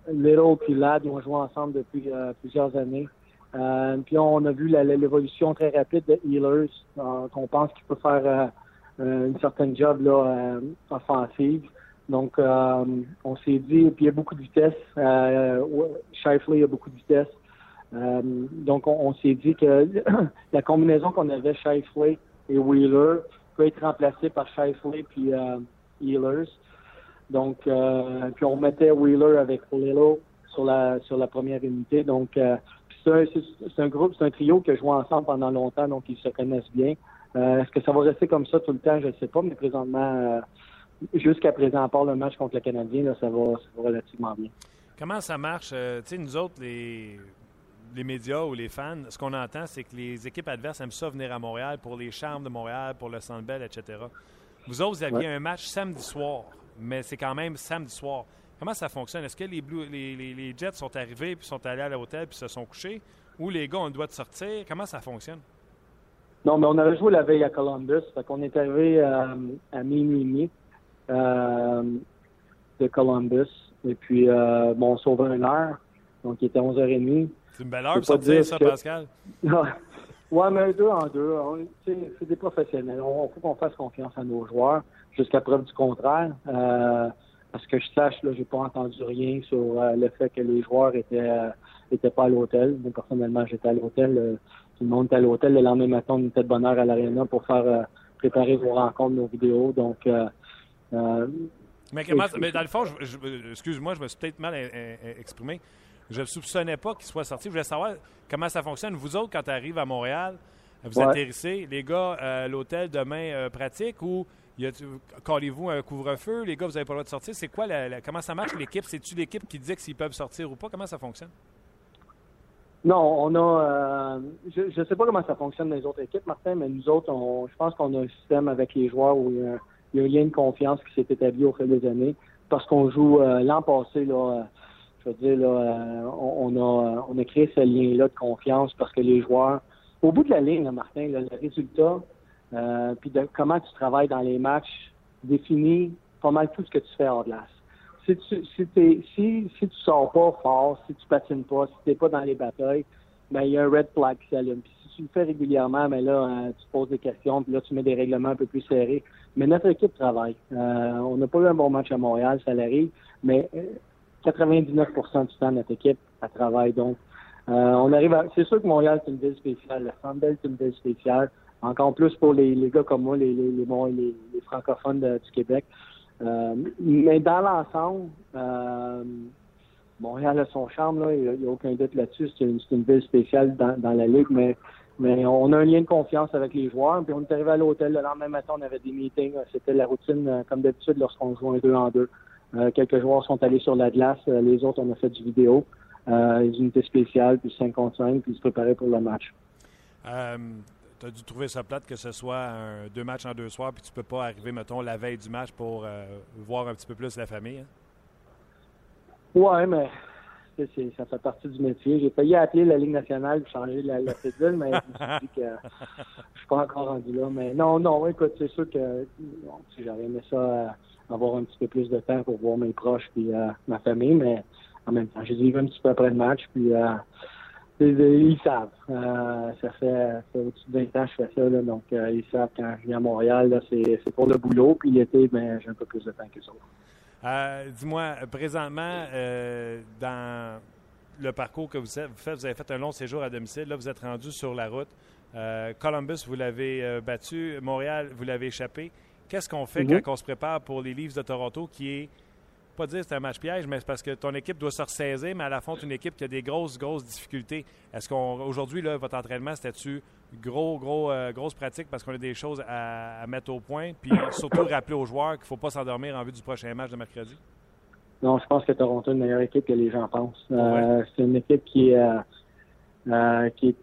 Little et Ladd ont joué ensemble depuis euh, plusieurs années. Euh, puis on a vu l'évolution très rapide de Healers, qu'on pense qu'il peut faire une certaine job là, offensive. Donc, on s'est dit, puis il y a beaucoup de vitesse. Euh, a beaucoup de vitesse. donc, on, s'est dit que la combinaison qu'on avait Shifley et Wheeler peut être remplacée par Shifley puis Healers. Donc, euh, puis on mettait Wheeler avec Lilo sur la sur la première unité. Donc, euh, c'est un, groupe, c'est un trio qui a joué ensemble pendant longtemps, donc ils se connaissent bien. Euh, est-ce que ça va rester comme ça tout le temps? Je ne sais pas, mais présentement, jusqu'à présent, à part le match contre le Canadien, là, ça, va, relativement bien. Comment ça marche? tu sais, nous autres, les, les médias ou les fans, ce qu'on entend, c'est que les équipes adverses aiment ça venir à Montréal pour les charmes de Montréal, pour le Sandbell, etc. Vous autres, vous aviez un match samedi soir mais c'est quand même samedi soir. Comment ça fonctionne? Est-ce que les, les, Jets sont arrivés puis sont allés à l'hôtel puis se sont couchés? Ou les gars, on doit sortir? Comment ça fonctionne? Non, mais on avait joué la veille à Columbus. Fait qu'on est arrivé à, à minuit euh, de Columbus. Et puis, euh, bon, on sauvait une heure. Donc, il était 11h30. C'est une belle heure pour sortir, ça, Pascal? ouais, mais deux en deux. C'est des professionnels. Il faut qu'on fasse confiance à nos joueurs jusqu'à preuve du contraire. Euh, parce que je sache, là, j'ai pas entendu rien sur euh, le fait que les joueurs étaient euh, étaient pas à l'hôtel. Moi, personnellement, j'étais à l'hôtel. tout le monde était à l'hôtel. Le lendemain matin, on était de bonne heure à l'aréna pour faire préparer vos rencontres, nos vidéos. Donc mais, comment, mais, dans le fond, excuse-moi, je me suis peut-être mal exprimé. Je ne soupçonnais pas qu'il soit sorti. Je voulais savoir comment ça fonctionne. Vous autres, quand tu arrives à Montréal, vous atterrissez, les gars, l'hôtel demain pratique ou Callez-vous un couvre-feu? Les gars, vous n'avez pas le droit de sortir. C'est quoi la, comment ça marche l'équipe? C'est-tu l'équipe qui dit s'ils peuvent sortir ou pas? Comment ça fonctionne? Non, on a. Euh, je ne sais pas comment ça fonctionne dans les autres équipes, Martin, mais nous autres, je pense qu'on a un système avec les joueurs où il y, a, un lien de confiance qui s'est établi au fil des années. Parce qu'on joue euh, l'an passé, là, euh, je veux dire, là, on, a, on a créé ce lien-là de confiance parce que les joueurs, au bout de la ligne, Martin, le résultat, euh, puis de comment tu travailles dans les matchs définit pas mal tout ce que tu fais hors glace. Si tu si, si, tu sors pas fort, si tu patines pas, si tu n'es pas dans les batailles, ben il y a un red flag qui s'allume. Puis si tu le fais régulièrement, ben là, euh, tu poses des questions, puis là, tu mets des règlements un peu plus serrés. Mais notre équipe travaille. Euh, on n'a pas eu un bon match à Montréal, ça l'arrive, mais 99% du temps, notre équipe, travaille. Donc, on arrive à... C'est sûr que Montréal, c'est une ville spéciale. La Sandbell, c'est une ville spéciale. Encore plus pour les, gars comme moi, les, les, francophones du Québec. mais dans l'ensemble, Montréal a son charme, il n'y a, aucun doute là-dessus. C'est une, ville spéciale dans, la Ligue, mais on a un lien de confiance avec les joueurs. Puis on est arrivé à l'hôtel le lendemain matin, on avait des meetings. C'était la routine euh, comme d'habitude lorsqu'on joue un deux en deux. Euh, quelques joueurs sont allés sur la glace, euh, les autres on a fait du vidéo, les unités spéciales, puis 5 contre 5, puis se préparer pour le match. Tu as dû trouver ça plate que ce soit un, deux matchs en deux soirs, puis tu peux pas arriver, mettons, la veille du match pour voir un petit peu plus la famille. Hein? Ouais, mais ça fait partie du métier. J'ai failli appeler la Ligue nationale pour changer la, la mais je me suis pas encore rendu là. Mais non, non, écoute, c'est sûr que j'aurais aimé ça euh, avoir un petit peu plus de temps pour voir mes proches et euh, ma famille, mais en même temps, j'ai dit un petit peu après le match, puis euh, ils savent. ça fait, au-dessus de 20 ans que je fais ça, là, donc ils savent quand je viens à Montréal, c'est pour le boulot, puis l'été, ben, j'ai un peu plus de temps que ça. Euh, dis-moi, présentement, euh, dans le parcours que vous faites, vous avez fait un long séjour à domicile. Là, vous êtes rendu sur la route. Euh, Columbus, vous l'avez battu. Montréal, vous l'avez échappé. Qu'est-ce qu'on fait mm-hmm. quand on se prépare pour les Leafs de Toronto, qui est pas dire c'est un match piège, mais c'est parce que ton équipe doit se ressaisir, mais à la fois une équipe qui a des grosses, grosses difficultés. Est-ce qu'aujourd'hui, votre entraînement, c'était-tu gros, gros, euh, grosse pratique parce qu'on a des choses à, mettre au point, puis surtout rappeler aux joueurs qu'il ne faut pas s'endormir en vue du prochain match de mercredi? Non, je pense que Toronto est une meilleure équipe que les gens pensent. Euh, c'est une équipe qui est, euh, qui est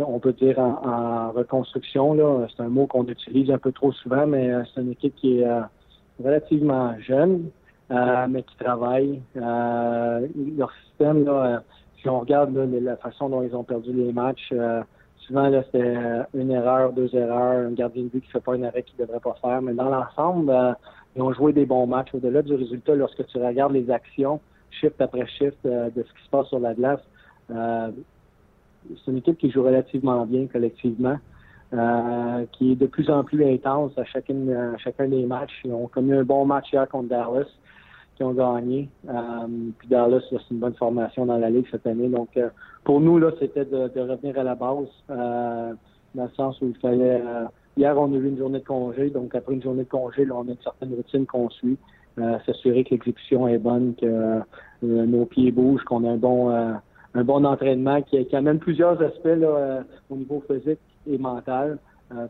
on peut dire en, reconstruction. Là. C'est un mot qu'on utilise un peu trop souvent, mais c'est une équipe qui est relativement jeune. Euh, mais qui travaillent. Euh, leur système, là, euh, si on regarde la façon dont ils ont perdu les matchs, souvent là, c'était une erreur, deux erreurs, un gardien de but qui fait pas une arrêt qu'il devrait pas faire. Mais dans l'ensemble, ils ont joué des bons matchs. Au-delà du résultat, lorsque tu regardes les actions, shift après shift, de ce qui se passe sur la glace, c'est une équipe qui joue relativement bien collectivement. qui est de plus en plus intense à, chacune, à chacun des matchs. Ils ont commis un bon match hier contre Dallas qui ont gagné. Euh, puis Dallas, c'est une bonne formation dans la Ligue cette année. Donc, euh, pour nous, là, c'était de, revenir à la base, euh, dans le sens où il fallait... hier, on a eu une journée de congé. Donc, après une journée de congé, là, on a une certaine routine qu'on suit. S'assurer que l'exécution est bonne, que nos pieds bougent, qu'on a un bon un bon entraînement qui, qui, amène plusieurs aspects là, au niveau physique et mental.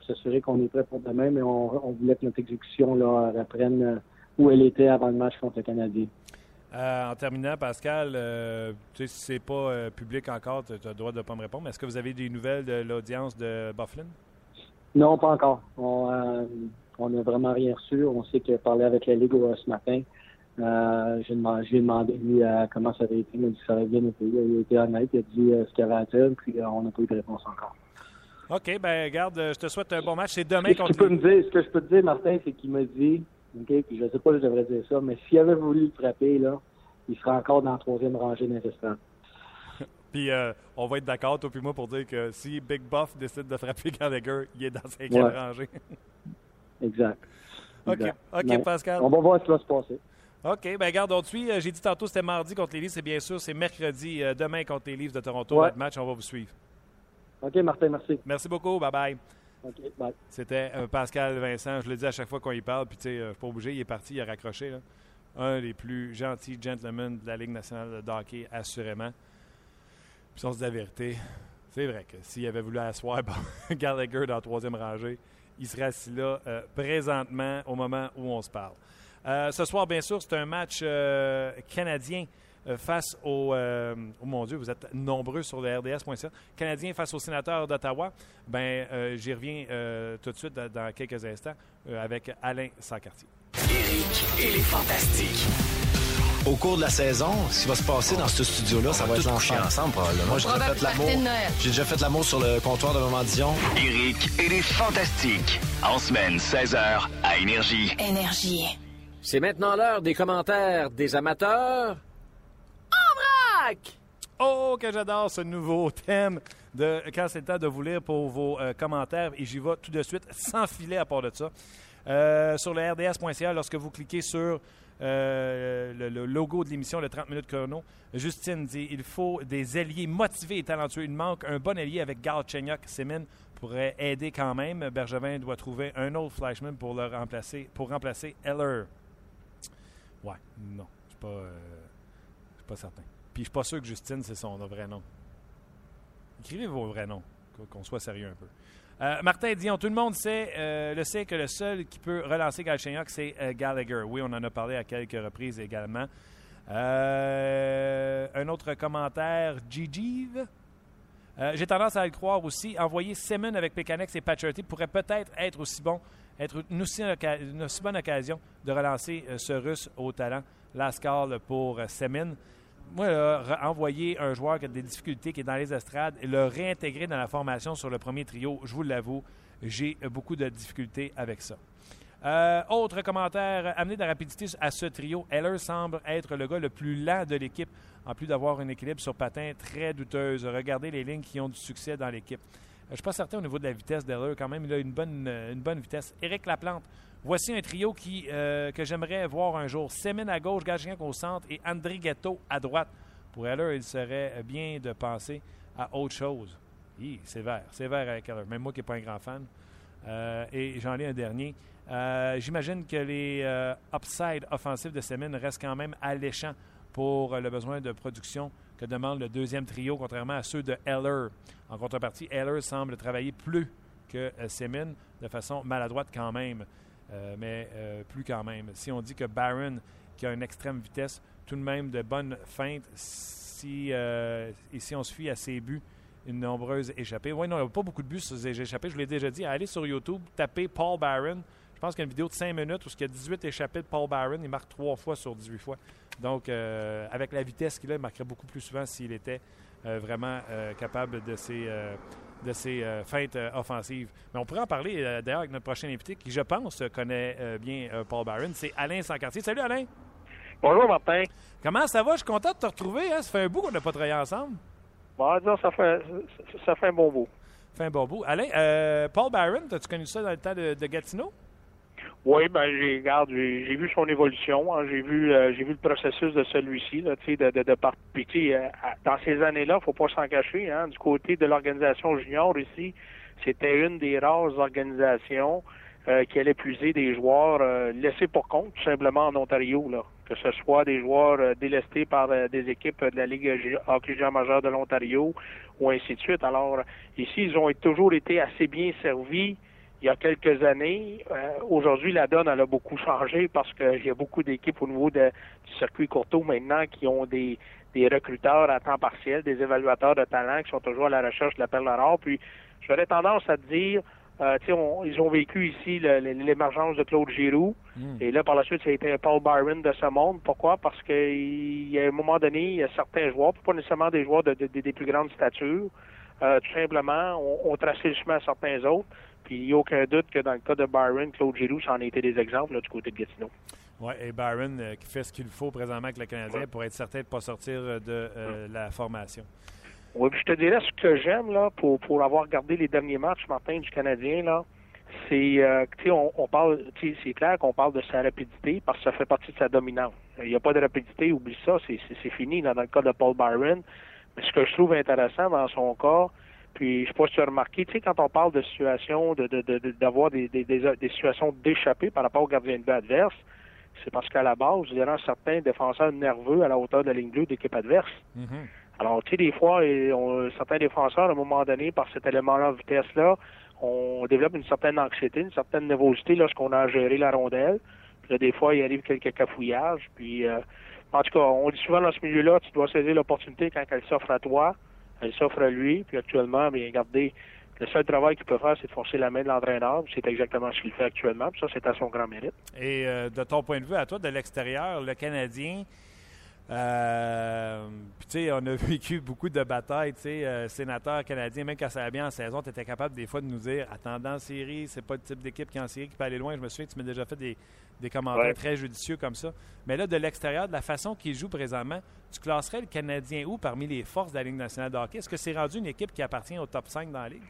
S'assurer qu'on est prêt pour demain, mais on, on voulait que notre exécution là, reprenne où elle était avant le match contre le Canadien. Euh, en terminant, Pascal, euh, tu sais, si c'est pas euh, public encore, tu as le droit de ne pas me répondre. Est-ce que vous avez des nouvelles de l'audience de Bufflin? Non, pas encore. On n'a vraiment rien reçu. On sait qu'il a parlé avec la Ligue ce matin. J'ai demandé, demandé lui comment ça avait été. Il m'a dit que ça avait bien été. Il a été honnête. Il a dit ce qu'il avait à dire, puis on n'a pas eu de réponse encore. OK, ben garde, je te souhaite un bon match. C'est demain contre... Ce, me dire, ce que je peux te dire, Martin, c'est qu'il m'a dit Okay? Puis je ne sais pas si je devrais dire ça, mais s'il avait voulu le frapper, là, il serait encore dans la troisième rangée d'un Puis euh, on va être d'accord, toi et moi, pour dire que si Big Buff décide de frapper Gallagher, il est dans la cinquième rangée. exact. OK, Pascal. On va voir ce qui va se passer. OK, ben garde, on te suit. Euh, j'ai dit tantôt c'était mardi contre les Leafs, c'est bien sûr, c'est mercredi, euh, demain contre les Leafs de Toronto. Notre match, on va vous suivre. OK, Martin, merci. Merci beaucoup. Bye-bye. C'était euh, Pascal Vincent, je le dis à chaque fois qu'on y parle, puis tu sais, euh, pas obligé, il est parti, il a raccroché. Un des plus gentils gentlemen de la Ligue nationale de hockey, assurément. Puis on se dit la vérité, c'est vrai que s'il avait voulu asseoir Gallagher dans la troisième rangée, il serait assis là euh, présentement au moment où on se parle. ce soir, bien sûr, c'est un match canadien face au, euh, oh mon Dieu, vous êtes nombreux sur le RDS.ca. Canadien face au sénateur d'Ottawa. Ben, euh, j'y reviens tout de suite dans, quelques instants avec Alain Sancartier. Éric et les Fantastiques. Au cours de la saison, ce qui va se passer dans ce studio-là, ça va être ensemble. ensemble probablement. Moi, j'ai déjà fait l'amour. J'ai déjà fait l'amour sur le comptoir de Maman Dion. Éric et les Fantastiques. En semaine, 16h, à Énergie. Énergie. C'est maintenant l'heure des commentaires des amateurs Oh, que j'adore ce nouveau thème de quand c'est le temps de vous lire pour vos euh, commentaires. Et j'y vais tout de suite, sans filet à part de ça. Euh, sur le rds.ca, lorsque vous cliquez sur euh, le, logo de l'émission, le 30 minutes chrono. Justine dit il faut des alliés motivés et talentueux. Il manque un bon allié avec Galchenyuk. Semin pourrait aider quand même. Bergevin doit trouver un autre Flashman pour le remplacer, pour remplacer Eller. Ouais, non, je suis pas certain. Puis je suis pas sûr que Justine c'est son vrai nom. Écrivez vos vrais noms, qu'on soit sérieux un peu. Euh, Martin Dion, tout le monde sait, euh, le sait que le seul qui peut relancer Galchenyuk, c'est euh, Gallagher. Oui, on en a parlé à quelques reprises également. un autre commentaire, Gigi. J'ai tendance à le croire aussi. Envoyer Semin avec Pekanex et Paturity pourrait peut-être être aussi bon, être une aussi, bonne occasion de relancer ce Russe au talent. Lascar pour Semin moi, envoyer un joueur qui a des difficultés, qui est dans les estrades, et le réintégrer dans la formation sur le premier trio, je vous l'avoue, j'ai beaucoup de difficultés avec ça. Euh, autre commentaire, amener de la rapidité à ce trio. Heller semble être le gars le plus lent de l'équipe, en plus d'avoir un équilibre sur patin très douteuse. Regardez les lignes qui ont du succès dans l'équipe. Je ne suis pas certain au niveau de la vitesse d'Heller, quand même, il a une bonne, une bonne vitesse. Éric Laplante, Voici un trio qui, euh, que j'aimerais voir un jour. Semin à gauche, Gagien au centre et André Ghetto à droite. Pour Heller, il serait bien de penser à autre chose. C'est vert, c'est vert avec Heller. Même moi qui n'ai pas un grand fan. Euh, et j'en ai un dernier. Euh, j'imagine que les upside offensifs de Semin restent quand même alléchants pour le besoin de production que demande le deuxième trio, contrairement à ceux de Heller. En contrepartie, Heller semble travailler plus que Semin de façon maladroite quand même. Euh, mais euh, plus quand même. Si on dit que Barron, qui a une extrême vitesse, tout de même de bonnes feintes, si, euh, et si on se fie à ses buts, une nombreuse échappée. Oui, non, il n'y a pas beaucoup de buts sur les échappées. Je vous l'ai déjà dit. Allez sur YouTube, tapez Paul Barron. Je pense qu'il y a une vidéo de 5 minutes où il y a 18 échappées de Paul Barron. Il marque 3 fois sur 18 fois. Donc, avec la vitesse qu'il a, il marquerait beaucoup plus souvent s'il était vraiment capable de ses de ses euh, feintes euh, offensives. Mais on pourrait en parler euh, d'ailleurs avec notre prochain invité qui, je pense, connaît bien Paul Barron. C'est Alain Sancartier. Salut Alain. Bonjour Martin. Comment ça va? Je suis content de te retrouver. Hein? Ça fait un bout qu'on n'a pas travaillé ensemble. Bon, ça fait, ça fait un bon bout. Ça fait un bon bout. Alain, Paul Barron, as-tu connu ça dans le temps de, de Gatineau? Oui, ben j'ai regarde, j'ai vu son évolution, hein. j'ai vu euh, j'ai vu le processus de celui-ci, là, de, de, de Puis, euh, dans ces années-là, faut pas s'en cacher, hein, du côté de l'organisation junior ici, c'était une des rares organisations euh, qui allait puiser des joueurs laissés pour compte, tout simplement en Ontario, là. Que ce soit des joueurs délestés par des équipes de la Ligue hockey majeure de l'Ontario ou ainsi de suite. Alors, ici, ils ont toujours été assez bien servis il y a quelques années. Euh, aujourd'hui, la donne elle a beaucoup changé parce qu'il y a beaucoup d'équipes au niveau de, du circuit courto maintenant qui ont des, des recruteurs à temps partiel, des évaluateurs de talent qui sont toujours à la recherche de la perle rare. Puis, j'aurais tendance à te dire, euh, on, ils ont vécu ici l'émergence de Claude Giroux. Hmm. Et là, par la suite, ça a été Paul Byron de ce monde. Pourquoi? Parce qu'il y a un moment donné, il y a certains joueurs, pas nécessairement des joueurs de, des plus grandes statures, euh, tout simplement, on, on tracé le chemin à certains autres. Puis il n'y a aucun doute que dans le cas de Byron, Claude Giroux, ça en a été des exemples là, du côté de Gatineau. Oui, et Byron euh, qui fait ce qu'il faut présentement avec le Canadien pour être certain de ne pas sortir euh, de euh, la formation. Oui, puis je te dirais ce que j'aime là pour, pour avoir regardé les derniers matchs, Martin, du Canadien, là, c'est tu on, on parle c'est clair qu'on parle de sa rapidité parce que ça fait partie de sa dominance. Il n'y a pas de rapidité, oublie ça, c'est fini dans le cas de Paul Byron. Mais ce que je trouve intéressant dans son cas, puis, je sais pas si tu as remarqué, tu sais, quand on parle de situation, de, d'avoir des, des, des, situations d'échapper par rapport au gardien de but adverse, c'est parce qu'à la base, il y a certains défenseurs nerveux à la hauteur de la ligne bleue d'équipe adverse. Mm-hmm. Alors, tu sais, des fois, on, certains défenseurs, à un moment donné, par cet élément-là de vitesse-là, on développe une certaine anxiété, une certaine nervosité lorsqu'on a géré la rondelle. Puis là, des fois, il arrive quelques cafouillages. Puis, euh, en tout cas, on dit souvent dans ce milieu-là, tu dois saisir l'opportunité quand elle s'offre à toi. Elle s'offre à lui, puis actuellement, bien, regardez, le seul travail qu'il peut faire, c'est de forcer la main de l'entraîneur. C'est exactement ce qu'il fait actuellement. Puis ça, c'est à son grand mérite. Et euh, de ton point de vue, à toi, de l'extérieur, le Canadien, euh, tu sais, on a vécu beaucoup de batailles, tu sais, euh, sénateur canadien, même quand ça allait bien en saison, tu étais capable des fois de nous dire, attendant en série, c'est pas le type d'équipe qui est en série qui peut aller loin. Je me souviens que tu m'as déjà fait des, des commentaires très judicieux comme ça. Mais là, de l'extérieur, de la façon qu'il joue présentement, tu classerais le Canadien où parmi les forces de la Ligue nationale de hockey? Est-ce que c'est rendu une équipe qui appartient au top 5 dans la Ligue?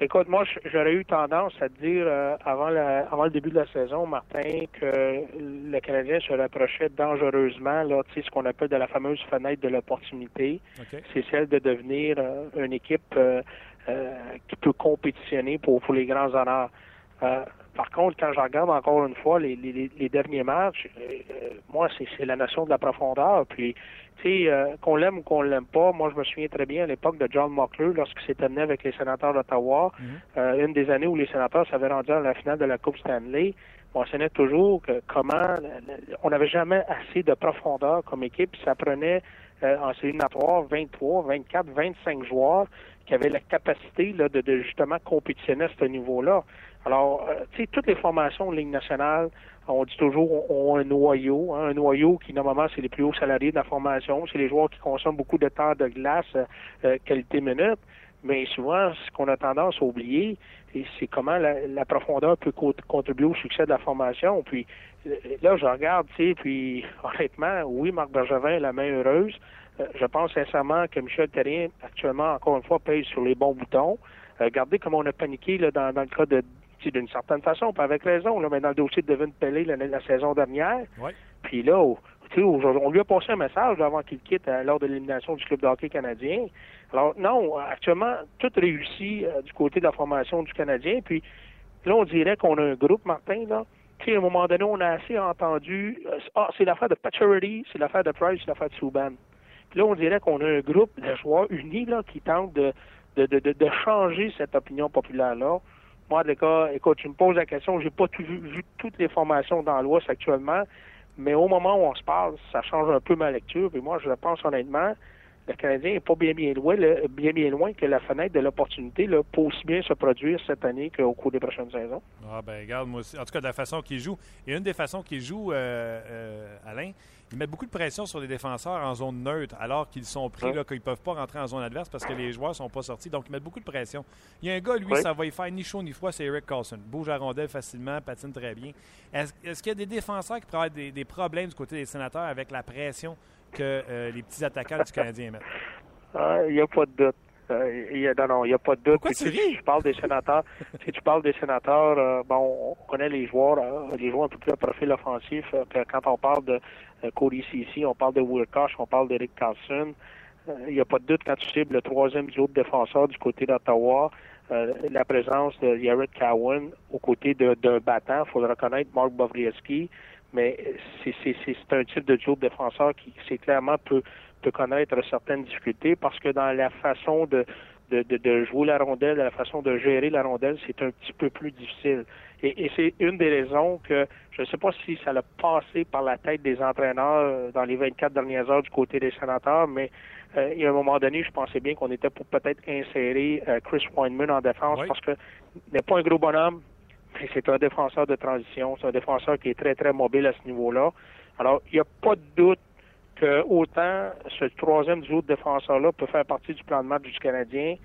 Écoute, moi, j'aurais eu tendance à dire euh, avant, avant le début de la saison, Martin, que le Canadien se rapprochait dangereusement, là, tu sais, ce qu'on appelle de la fameuse fenêtre de l'opportunité. C'est celle de devenir euh, une équipe euh, qui peut compétitionner pour, pour les grands honneurs. Par contre, quand je regarde encore une fois les, les, les derniers matchs, moi, c'est la notion de la profondeur. Puis, tu euh, qu'on l'aime ou qu'on l'aime pas, moi je me souviens très bien à l'époque de John Mockler lorsqu'il s'est amené avec les sénateurs d'Ottawa, mhm. euh, une des années où les sénateurs s'avaient rendu à la finale de la Coupe Stanley. On mentionnait toujours que comment on n'avait jamais assez de profondeur comme équipe. Ça prenait euh, en série 23, 24, 25 joueurs qui avaient la capacité là, de, de justement compétitionner à ce niveau-là. Alors, tu sais, toutes les formations de Ligue nationale on dit toujours ont un noyau, hein, un noyau qui normalement c'est les plus hauts salariés de la formation, c'est les joueurs qui consomment beaucoup de temps de glace, euh, qualité minute, mais souvent ce qu'on a tendance à oublier, c'est comment la, profondeur peut contribuer au succès de la formation. Puis euh, là, je regarde, tu sais, puis honnêtement, oui, Marc Bergevin est la main heureuse. Euh, je pense sincèrement que Michel Terrien, actuellement, encore une fois, pèse sur les bons boutons. regardez comment on a paniqué là, dans, dans le cas de d'une certaine façon, pas avec raison, là, mais dans le dossier de Devin Pellé la, la saison dernière. Puis là, on lui a passé un message avant qu'il quitte euh, lors de l'élimination du club de hockey canadien. Alors non, actuellement, tout réussit euh, du côté de la formation du Canadien. Puis là, on dirait qu'on a un groupe, Martin, là. à un moment donné, on a assez entendu euh, Ah, c'est l'affaire de Patcherity, c'est l'affaire de Price, c'est l'affaire de Subban. Puis là, on dirait qu'on a un groupe de joueurs unis là, qui tentent de, de, de, de changer cette opinion populaire-là. Moi, de écoute, tu me poses la question, j'ai pas vu, toutes les formations dans l'Ouest actuellement, mais au moment où on se parle, ça change un peu ma lecture. Et moi, je pense honnêtement, le Canadien n'est pas bien bien loin, bien bien loin que la fenêtre de l'opportunité pour aussi bien se produire cette année qu'au cours des prochaines saisons. Ah ben regarde, moi aussi. En tout cas, de la façon qu'il joue. Et une des façons qu'il joue, euh, euh, Alain, ils mettent beaucoup de pression sur les défenseurs en zone neutre, alors qu'ils sont pris, là, qu'ils ne peuvent pas rentrer en zone adverse parce que les joueurs ne sont pas sortis. Donc, ils mettent beaucoup de pression. Il y a un gars, lui, ça va y faire ni chaud ni froid, c'est Eric Carlson. Bouge à rondelle facilement, patine très bien. Est-ce qu'il y a des défenseurs qui pourraient avoir des, problèmes du côté des sénateurs avec la pression que euh, les petits attaquants du Canadien mettent? Ah, il n'y a pas de doute. Euh, y a, non, il n'y a pas de doute. Pourquoi tu, ris? Je parle des sénateurs. si tu parles des sénateurs, euh, bon, on connaît les joueurs, les joueurs un peu plus à profil offensif. quand on parle de Cody Cici, on parle de Wilcox, on parle d'Eric Carlson. Il euh, n'y a pas de doute quand tu cibles le troisième duo de défenseur du côté d'Ottawa, euh, la présence de Jared Cowan aux côtés d'un battant, il faut le reconnaître, Mark Bovrievski, mais c'est un type de duo de défenseur qui, c'est clairement peut, peut connaître certaines difficultés parce que dans la façon de, de, de, de, jouer la rondelle, la façon de gérer la rondelle, c'est un petit peu plus difficile. Et, et c'est une des raisons que je ne sais pas si ça l'a passé par la tête des entraîneurs dans les 24 dernières heures du côté des sénateurs, mais euh, il y a un moment donné, je pensais bien qu'on était pour peut-être insérer euh, Chris Weinman en défense parce que n'est pas un gros bonhomme, mais c'est un défenseur de transition, c'est un défenseur qui est très, très mobile à ce niveau-là. Alors, il n'y a pas de doute que autant ce troisième duo de défenseurs-là peut faire partie du plan de match du Canadien,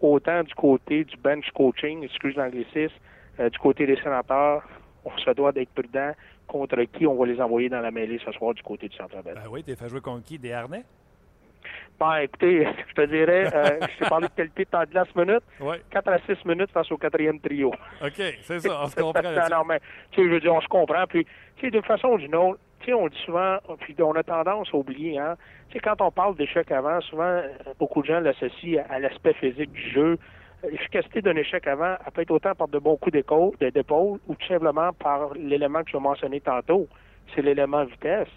autant du côté du bench coaching, excuse l'anglicisme, euh, du côté des sénateurs, on se doit d'être prudent contre qui on va les envoyer dans la mêlée ce soir du côté du centre-ville. Ben oui, t'es fait jouer contre qui? Des harnais? Ben, écoutez, je te dirais, euh, je t'ai parlé de qualité de temps de glace minutes. Ouais. 4 à 6 minutes face au quatrième trio. OK, c'est ça, on se comprend. non, mais, tu sais, je veux dire, on se comprend. Puis, tu sais, d'une façon ou d'une autre, tu sais, on dit souvent, puis on a tendance à oublier, hein. Tu sais, quand on parle d'échec avant, souvent, euh, beaucoup de gens l'associent à l'aspect physique du jeu. L'efficacité d'un échec avant, elle peut être autant par de bons coups d'épaule ou tout simplement par l'élément que je mentionné tantôt. C'est l'élément vitesse.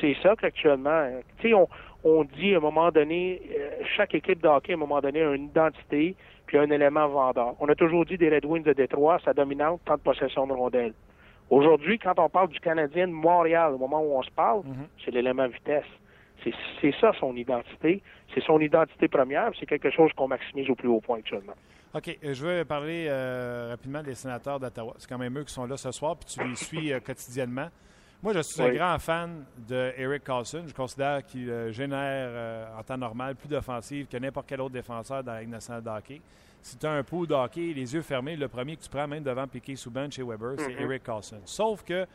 C'est ça qu'actuellement, tu sais, on, on dit à un moment donné, euh, chaque équipe de hockey à un moment donné a une identité puis un élément vendeur. On a toujours dit des Red Wings de Détroit, sa dominante, tant de possession de rondelles. Aujourd'hui, quand on parle du Canadien de Montréal, au moment où on se parle, mhm. c'est l'élément vitesse. C'est ça son identité. C'est son identité première. C'est quelque chose qu'on maximise au plus haut point actuellement. OK. Euh, je veux parler euh, rapidement des sénateurs d'Ottawa. C'est quand même eux qui sont là ce soir, puis tu les suis quotidiennement. Moi, je suis un grand fan de Eric Carlson. Je considère qu'il euh, génère euh, en temps normal plus d'offensives que n'importe quel autre défenseur dans la Ligue nationale de hockey. Si tu as un pot de hockey, les yeux fermés, le premier que tu prends même devant Piquet Souban chez Weber, c'est mm-hmm. Eric Carlson. Sauf que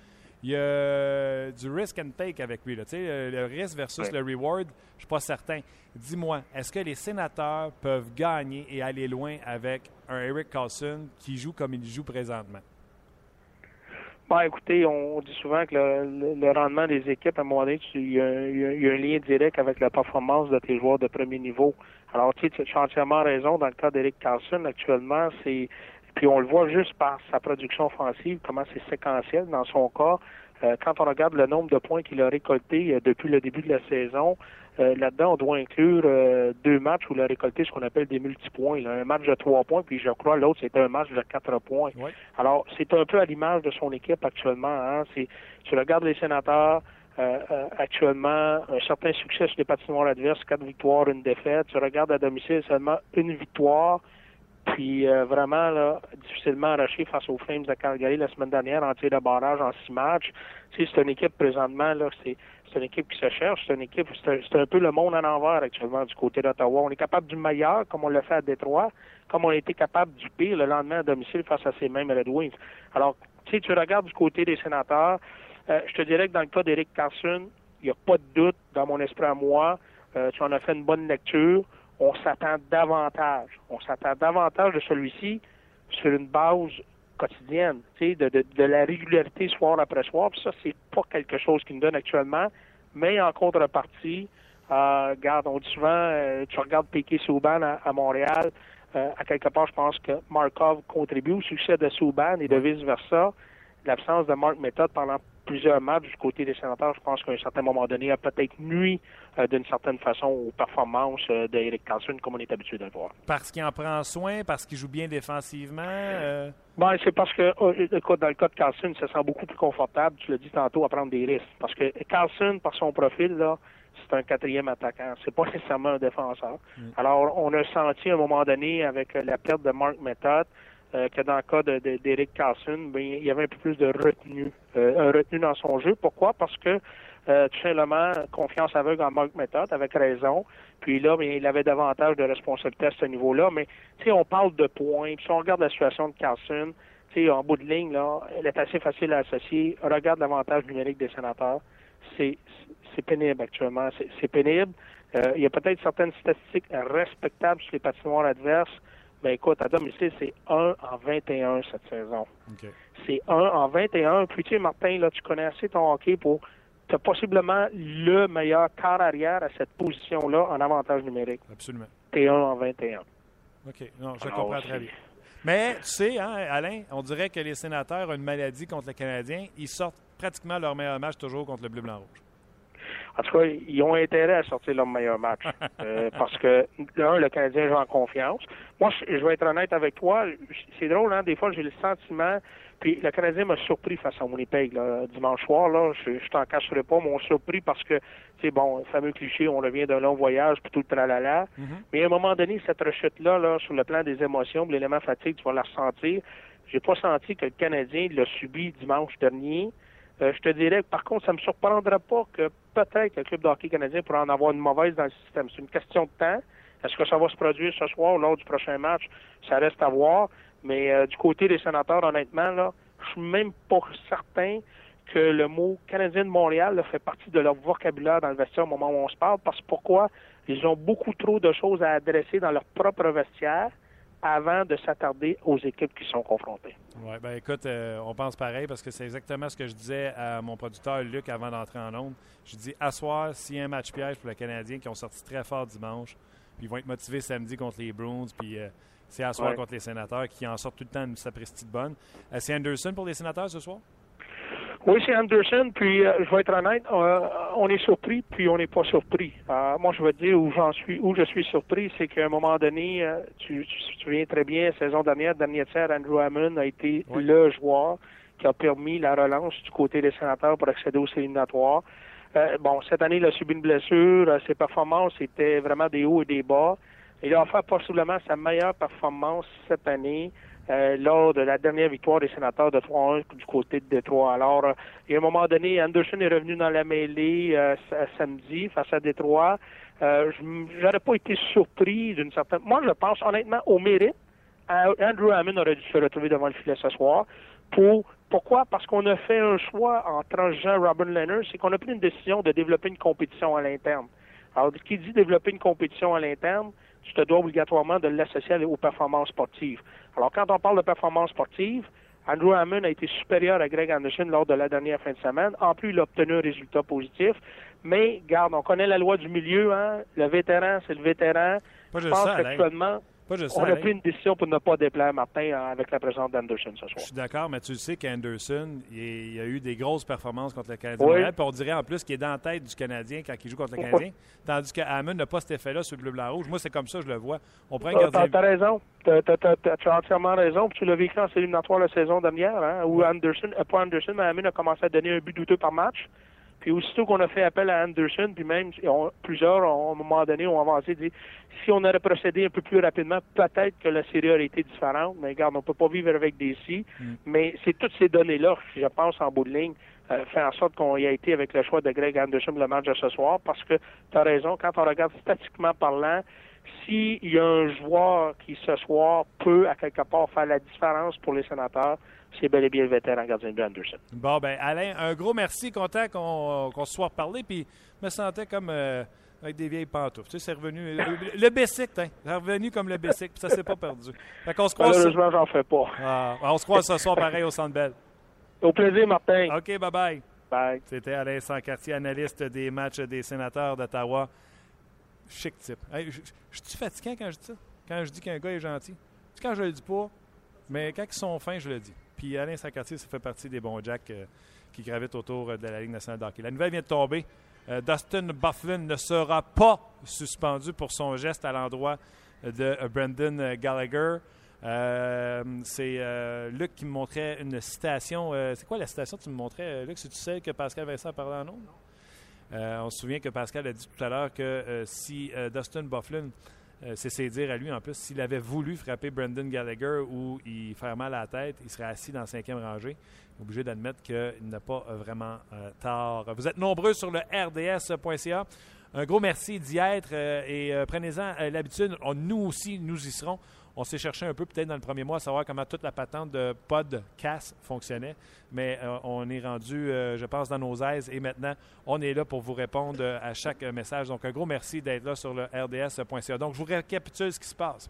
il y a du risk and take avec lui. Là. Le risque versus le reward, je ne suis pas certain. Dis-moi, est-ce que les sénateurs peuvent gagner et aller loin avec un Eric Carlson qui joue comme il joue présentement? Bah, écoutez, on dit souvent que le, rendement des équipes, à un moment donné, il y, a, un lien direct avec la performance de tes joueurs de premier niveau. Alors, tu as entièrement raison. Dans le cas d'Eric Carlson, actuellement, c'est puis on le voit juste par sa production offensive, comment c'est séquentiel dans son cas. Euh, quand on regarde le nombre de points qu'il a récolté euh, depuis le début de la saison, euh, là-dedans, on doit inclure deux matchs où il a récolté ce qu'on appelle des multipoints. Un match de trois points, puis je crois l'autre, c'était un match de quatre points. Alors, c'est un peu à l'image de son équipe actuellement. Hein. Tu regardes les sénateurs, actuellement, un certain succès sur les patinoires adverses, quatre victoires, une défaite. Tu regardes à domicile seulement une victoire. Puis vraiment, là, difficilement arraché face aux Flames de Calgary la semaine dernière en tir de barrage en six matchs. c'est une équipe présentement, là, c'est c'est une équipe qui se cherche, c'est une équipe, c'est un, peu le monde en envers actuellement du côté d'Ottawa. On est capable du meilleur, comme on l'a fait à Détroit, comme on a été capable du pire le lendemain à domicile face à ces mêmes Red Wings. Alors, si tu regardes du côté des sénateurs, euh, je te dirais que dans le cas d'Eric Carson, il n'y a pas de doute dans mon esprit à moi. Euh, tu en as fait une bonne lecture. On s'attend davantage. On s'attend davantage de celui-ci sur une base quotidienne, de, de, de, la régularité soir après soir. Puis ça, c'est pas quelque chose qui nous donne actuellement. Mais en contrepartie, euh, regarde, on dit souvent, euh, tu regardes Piquet Souban à, Montréal, euh, à quelque part, je pense que Markov contribue au succès de Souban et de vice-versa. L'absence de Mark Method pendant plusieurs matchs du côté des sénateurs, je pense qu'à un certain moment donné, a peut-être nuit euh, d'une certaine façon aux performances euh, d'Eric Carlson, comme on est habitué de le voir. Parce qu'il en prend soin, parce qu'il joue bien défensivement? Euh? Ben, c'est parce que, dans le cas de Carlson, se sent beaucoup plus confortable, tu l'as dit tantôt, à prendre des risques. Parce que Carlson, par son profil, là, c'est un quatrième attaquant. C'est pas nécessairement un défenseur. Mm. Alors, on a senti à un moment donné, avec la perte de Mark Method, euh, que dans le cas d'Eric de, Carlson, ben, il y avait un peu plus de retenue, euh, un retenue dans son jeu. Pourquoi? Parce que euh, tout simplement, confiance aveugle en Mark Method, avec raison. Puis là, bien, il avait davantage de responsabilité à ce niveau-là. Mais, on parle de points. Puis si on regarde la situation de sais, en bout de ligne, là, elle est assez facile à associer. regarde l'avantage numérique des sénateurs. C'est, c'est pénible actuellement. C'est, pénible. Euh, il y a peut-être certaines statistiques respectables sur les patinoires adverses, ben écoute, à domicile, c'est 1 en 21 cette saison. C'est 1 en 21. Puis tu sais, Martin, là, tu connais assez ton hockey pour tu as possiblement le meilleur quart arrière à cette position-là en avantage numérique. Absolument. T'es 1 en 21. OK. Non, je comprends très bien. Mais tu sais, hein, Alain, on dirait que les sénateurs ont une maladie contre le Canadien. Ils sortent pratiquement leur meilleur match toujours contre le bleu-blanc-rouge. En tout cas, ils ont intérêt à sortir leur meilleur match. Euh, parce que, un, le Canadien joue en confiance. Moi, je, vais être honnête avec toi. C'est drôle, hein? Des fois, j'ai le sentiment. Puis le Canadien m'a surpris face à Winnipeg là, dimanche soir. Là, je, je t'en cacherai pas, m'ont surpris parce que, c'est bon, le fameux cliché, on revient d'un long voyage, puis tout le tralala. Mm Mais à un moment donné, cette rechute-là, là, sur le plan des émotions, l'élément fatigue, tu vas la ressentir. J'ai pas senti que le Canadien l'a subi dimanche dernier. Euh, je te dirais par contre, ça ne me surprendrait pas que peut-être le club de canadien pourrait en avoir une mauvaise dans le système. C'est une question de temps. Est-ce que ça va se produire ce soir ou lors du prochain match? Ça reste à voir. Mais euh, du côté des sénateurs, honnêtement, là, je suis même pas certain que le mot Canadien de Montréal fait partie de leur vocabulaire dans le vestiaire au moment où on se parle. Parce que pourquoi? Ils ont beaucoup trop de choses à adresser dans leur propre vestiaire avant de s'attarder aux équipes qui sont confrontées. Oui, ben écoute, euh, on pense pareil parce que c'est exactement ce que je disais à mon producteur Luc avant d'entrer en onde. Je dis, à soir, s'il y a un match piège pour le Canadien qui ont sorti très fort dimanche, puis ils vont être motivés samedi contre les Bruins, puis euh, c'est à soir contre les sénateurs qui en sortent tout le temps une sapristi de bonne. Euh, c'est Anderson pour les sénateurs ce soir? Oui, c'est Anderson, puis euh, je vais être honnête, euh, on est surpris, puis on n'est pas surpris. Euh, moi, je veux dire où j'en suis, où je suis surpris, c'est qu'à un moment donné, tu, tu, te souviens très bien, saison dernière, dernier tiers, Andrew Hammond a été le joueur qui a permis la relance du côté des sénateurs pour accéder aux éliminatoires. bon, cette année, il a subi une blessure, ses performances étaient vraiment des hauts et des bas. Il a fait possiblement sa meilleure performance cette année. Euh, lors de la dernière victoire des sénateurs de 3-1 du côté de Détroit. Alors, euh, à un moment donné, Anderson est revenu dans la mêlée euh, samedi face à Détroit. Euh, J'aurais pas été surpris d'une certaine... Moi, je pense honnêtement au mérite. Andrew Hammond aurait dû se retrouver devant le filet ce soir pour Pourquoi? Parce qu'on a fait un choix en transgenre Robin Leonard, c'est qu'on a pris une décision de développer une compétition à l'interne. Alors, qui dit développer une compétition à l'interne, tu te dois obligatoirement de l'associer aux performances sportives. Alors, quand on parle de performances sportives, Andrew Hammond a été supérieur à Greg Anderson lors de la dernière fin de semaine. En plus, il a obtenu un résultat positif. Mais, garde, on connaît la loi du milieu, hein? Le vétéran, c'est le vétéran. je pense on a pris une décision pour ne pas déplaire Martin avec la présence d'Anderson ce soir. Je suis d'accord, mais tu sais qu'Anderson, il, a eu des grosses performances contre le Canadien. Puis on dirait en plus qu'il est dans la tête du Canadien quand il joue contre le Canadien. Tandis que Hammond n'a pas cet effet-là sur le bleu-blanc-rouge. Moi, c'est comme ça, je le vois. On prend un gardien... Tu as raison. Tu as, entièrement raison. tu l'as vécu en éliminatoire la saison dernière, hein, où Anderson, euh, pas Anderson, mais Hammond a commencé à donner un but douteux par match. Puis aussitôt qu'on a fait appel à Anderson, puis même plusieurs, à un moment donné, ont avancé, dit si on aurait procédé un peu plus rapidement, peut-être que la série aurait été différente. Mais regarde, on ne peut pas vivre avec des si. Mm. Mais c'est toutes ces données-là, je pense, en bout de ligne, euh, fait en sorte qu'on y a été avec le choix de Greg Anderson le match de ce soir, parce que tu as raison, quand on regarde statistiquement parlant, s'il y a un joueur qui ce soir peut, à quelque part, faire la différence pour les sénateurs, c'est bel et bien le vétéran gardien de Anderson. Bon, ben Alain, un gros merci. Content qu'on se soit reparlé. Puis, je me sentais comme euh, avec des vieilles pantoufles. Tu sais, c'est revenu. Le, le Bessic, hein, c'est revenu comme le Bessic. Puis ça s'est pas perdu. Fait qu'on se croise. Malheureusement, j'en fais pas. Ah, on se croise ce soir pareil au Centre Bell. Au plaisir, Martin. OK, bye-bye. Bye. C'était Alain Sancartier, analyste des matchs des sénateurs d'Ottawa. Chic type. je, suis fatiguant quand je dis ça? Quand je dis qu'un gars est gentil? Quand je le dis pas, mais quand ils sont fins, je le dis. Puis Alain Saint-Cartier, ça fait partie des bons jacks euh, qui gravitent autour euh, de la Ligue nationale de hockey. La nouvelle vient de tomber. Euh, Dustin Bufflin ne sera pas suspendu pour son geste à l'endroit de Brendan Gallagher. c'est Luc qui me montrait une citation. c'est quoi la citation que tu me montrais, Luc? Si tu sais que Pascal Vincent parlait en nom? on se souvient que Pascal a dit tout à l'heure que si Dustin Bufflin euh, c'est dire à lui, en plus, s'il avait voulu frapper Brendan Gallagher ou il faire mal à la tête, il serait assis dans la cinquième rangée. Obligé d'admettre qu'il n'a pas euh, vraiment euh, tort. Vous êtes nombreux sur le rds.ca. Un gros merci d'y être et prenez-en l'habitude. Nous aussi, nous y serons. On s'est cherché un peu, peut-être dans le premier mois, à savoir comment toute la patente de podcast fonctionnait. Mais euh, on est rendu, euh, je pense, dans nos aises. Et maintenant, on est là pour vous répondre euh, à chaque message. Donc, un gros merci d'être là sur le rds.ca. Donc, je vous récapitule ce qui se passe.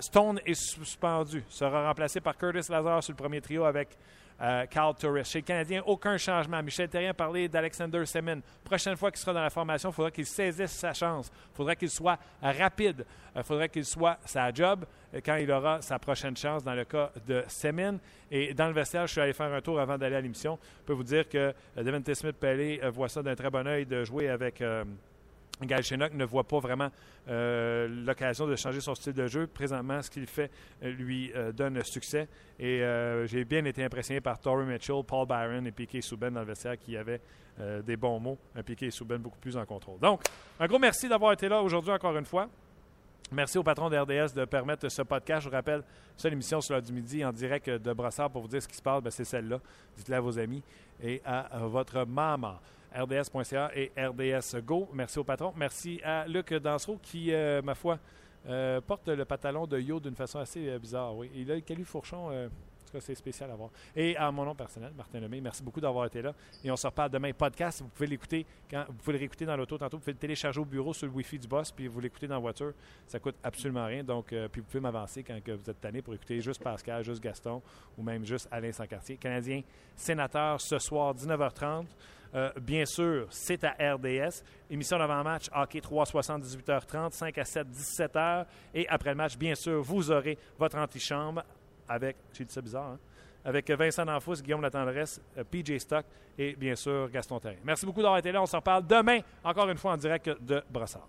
Stone est suspendu, sera remplacé par Curtis Lazar sur le premier trio avec euh, Carl Torres. Chez le Canadien, aucun changement. Michel Terrien parlait d'Alexander Semin. Prochaine fois qu'il sera dans la formation, il faudra qu'il saisisse sa chance. Il faudra qu'il soit rapide. Il euh, faudra qu'il soit sa job euh, quand il aura sa prochaine chance dans le cas de Semin. Et dans le vestiaire, je suis allé faire un tour avant d'aller à l'émission. Je peux vous dire que Devante Smith-Pellet voit ça d'un très bon oeil de jouer avec Chenok ne voit pas vraiment euh, l'occasion de changer son style de jeu. Présentement, ce qu'il fait euh, lui euh, donne succès. Et j'ai bien été impressionné par Tory Mitchell, Paul Byron et Piquet Souben dans le vestiaire qui avaient des bons mots. Un Piquet Souben beaucoup plus en contrôle. Donc, un gros merci d'avoir été là aujourd'hui encore une fois. Merci au patron de de permettre ce podcast. Je vous rappelle, seule émission sur l'heure du midi en direct de Brossard pour vous dire ce qui se passe. Ben, c'est celle-là. Dites-le à vos amis et à votre maman rds.ca et RDS Go. Merci au patron. Merci à Luc Dansereau qui, euh, ma foi, euh, porte le pantalon de Yo d'une façon assez euh, bizarre. Oui. Il a le Calu Fourchon. en tout cas, c'est spécial à voir. Et à mon nom personnel, Martin Lemay, merci beaucoup d'avoir été là. Et on se reparle demain podcast. Vous pouvez l'écouter quand vous pouvez le réécouter dans l'auto tantôt. Vous pouvez le télécharger au bureau sur le Wi-Fi du boss, puis vous l'écoutez dans la voiture. Ça coûte absolument rien. Donc, puis vous pouvez m'avancer quand que vous êtes tanné pour écouter juste Pascal, juste Gaston ou même juste Alain Sancartier. Canadien sénateur ce soir, 19h30. Euh, bien sûr, c'est à RDS. Émission d'avant-match, hockey 360, 18h30, 5 à 7, 17h. Et après le match, bien sûr, vous aurez votre antichambre avec, ça bizarre, hein? avec Vincent D'Anfous, Guillaume Latendresse, euh, PJ Stock et bien sûr Gaston Terrain. Merci beaucoup d'avoir été là. On s'en parle demain, encore une fois en direct de Brossard.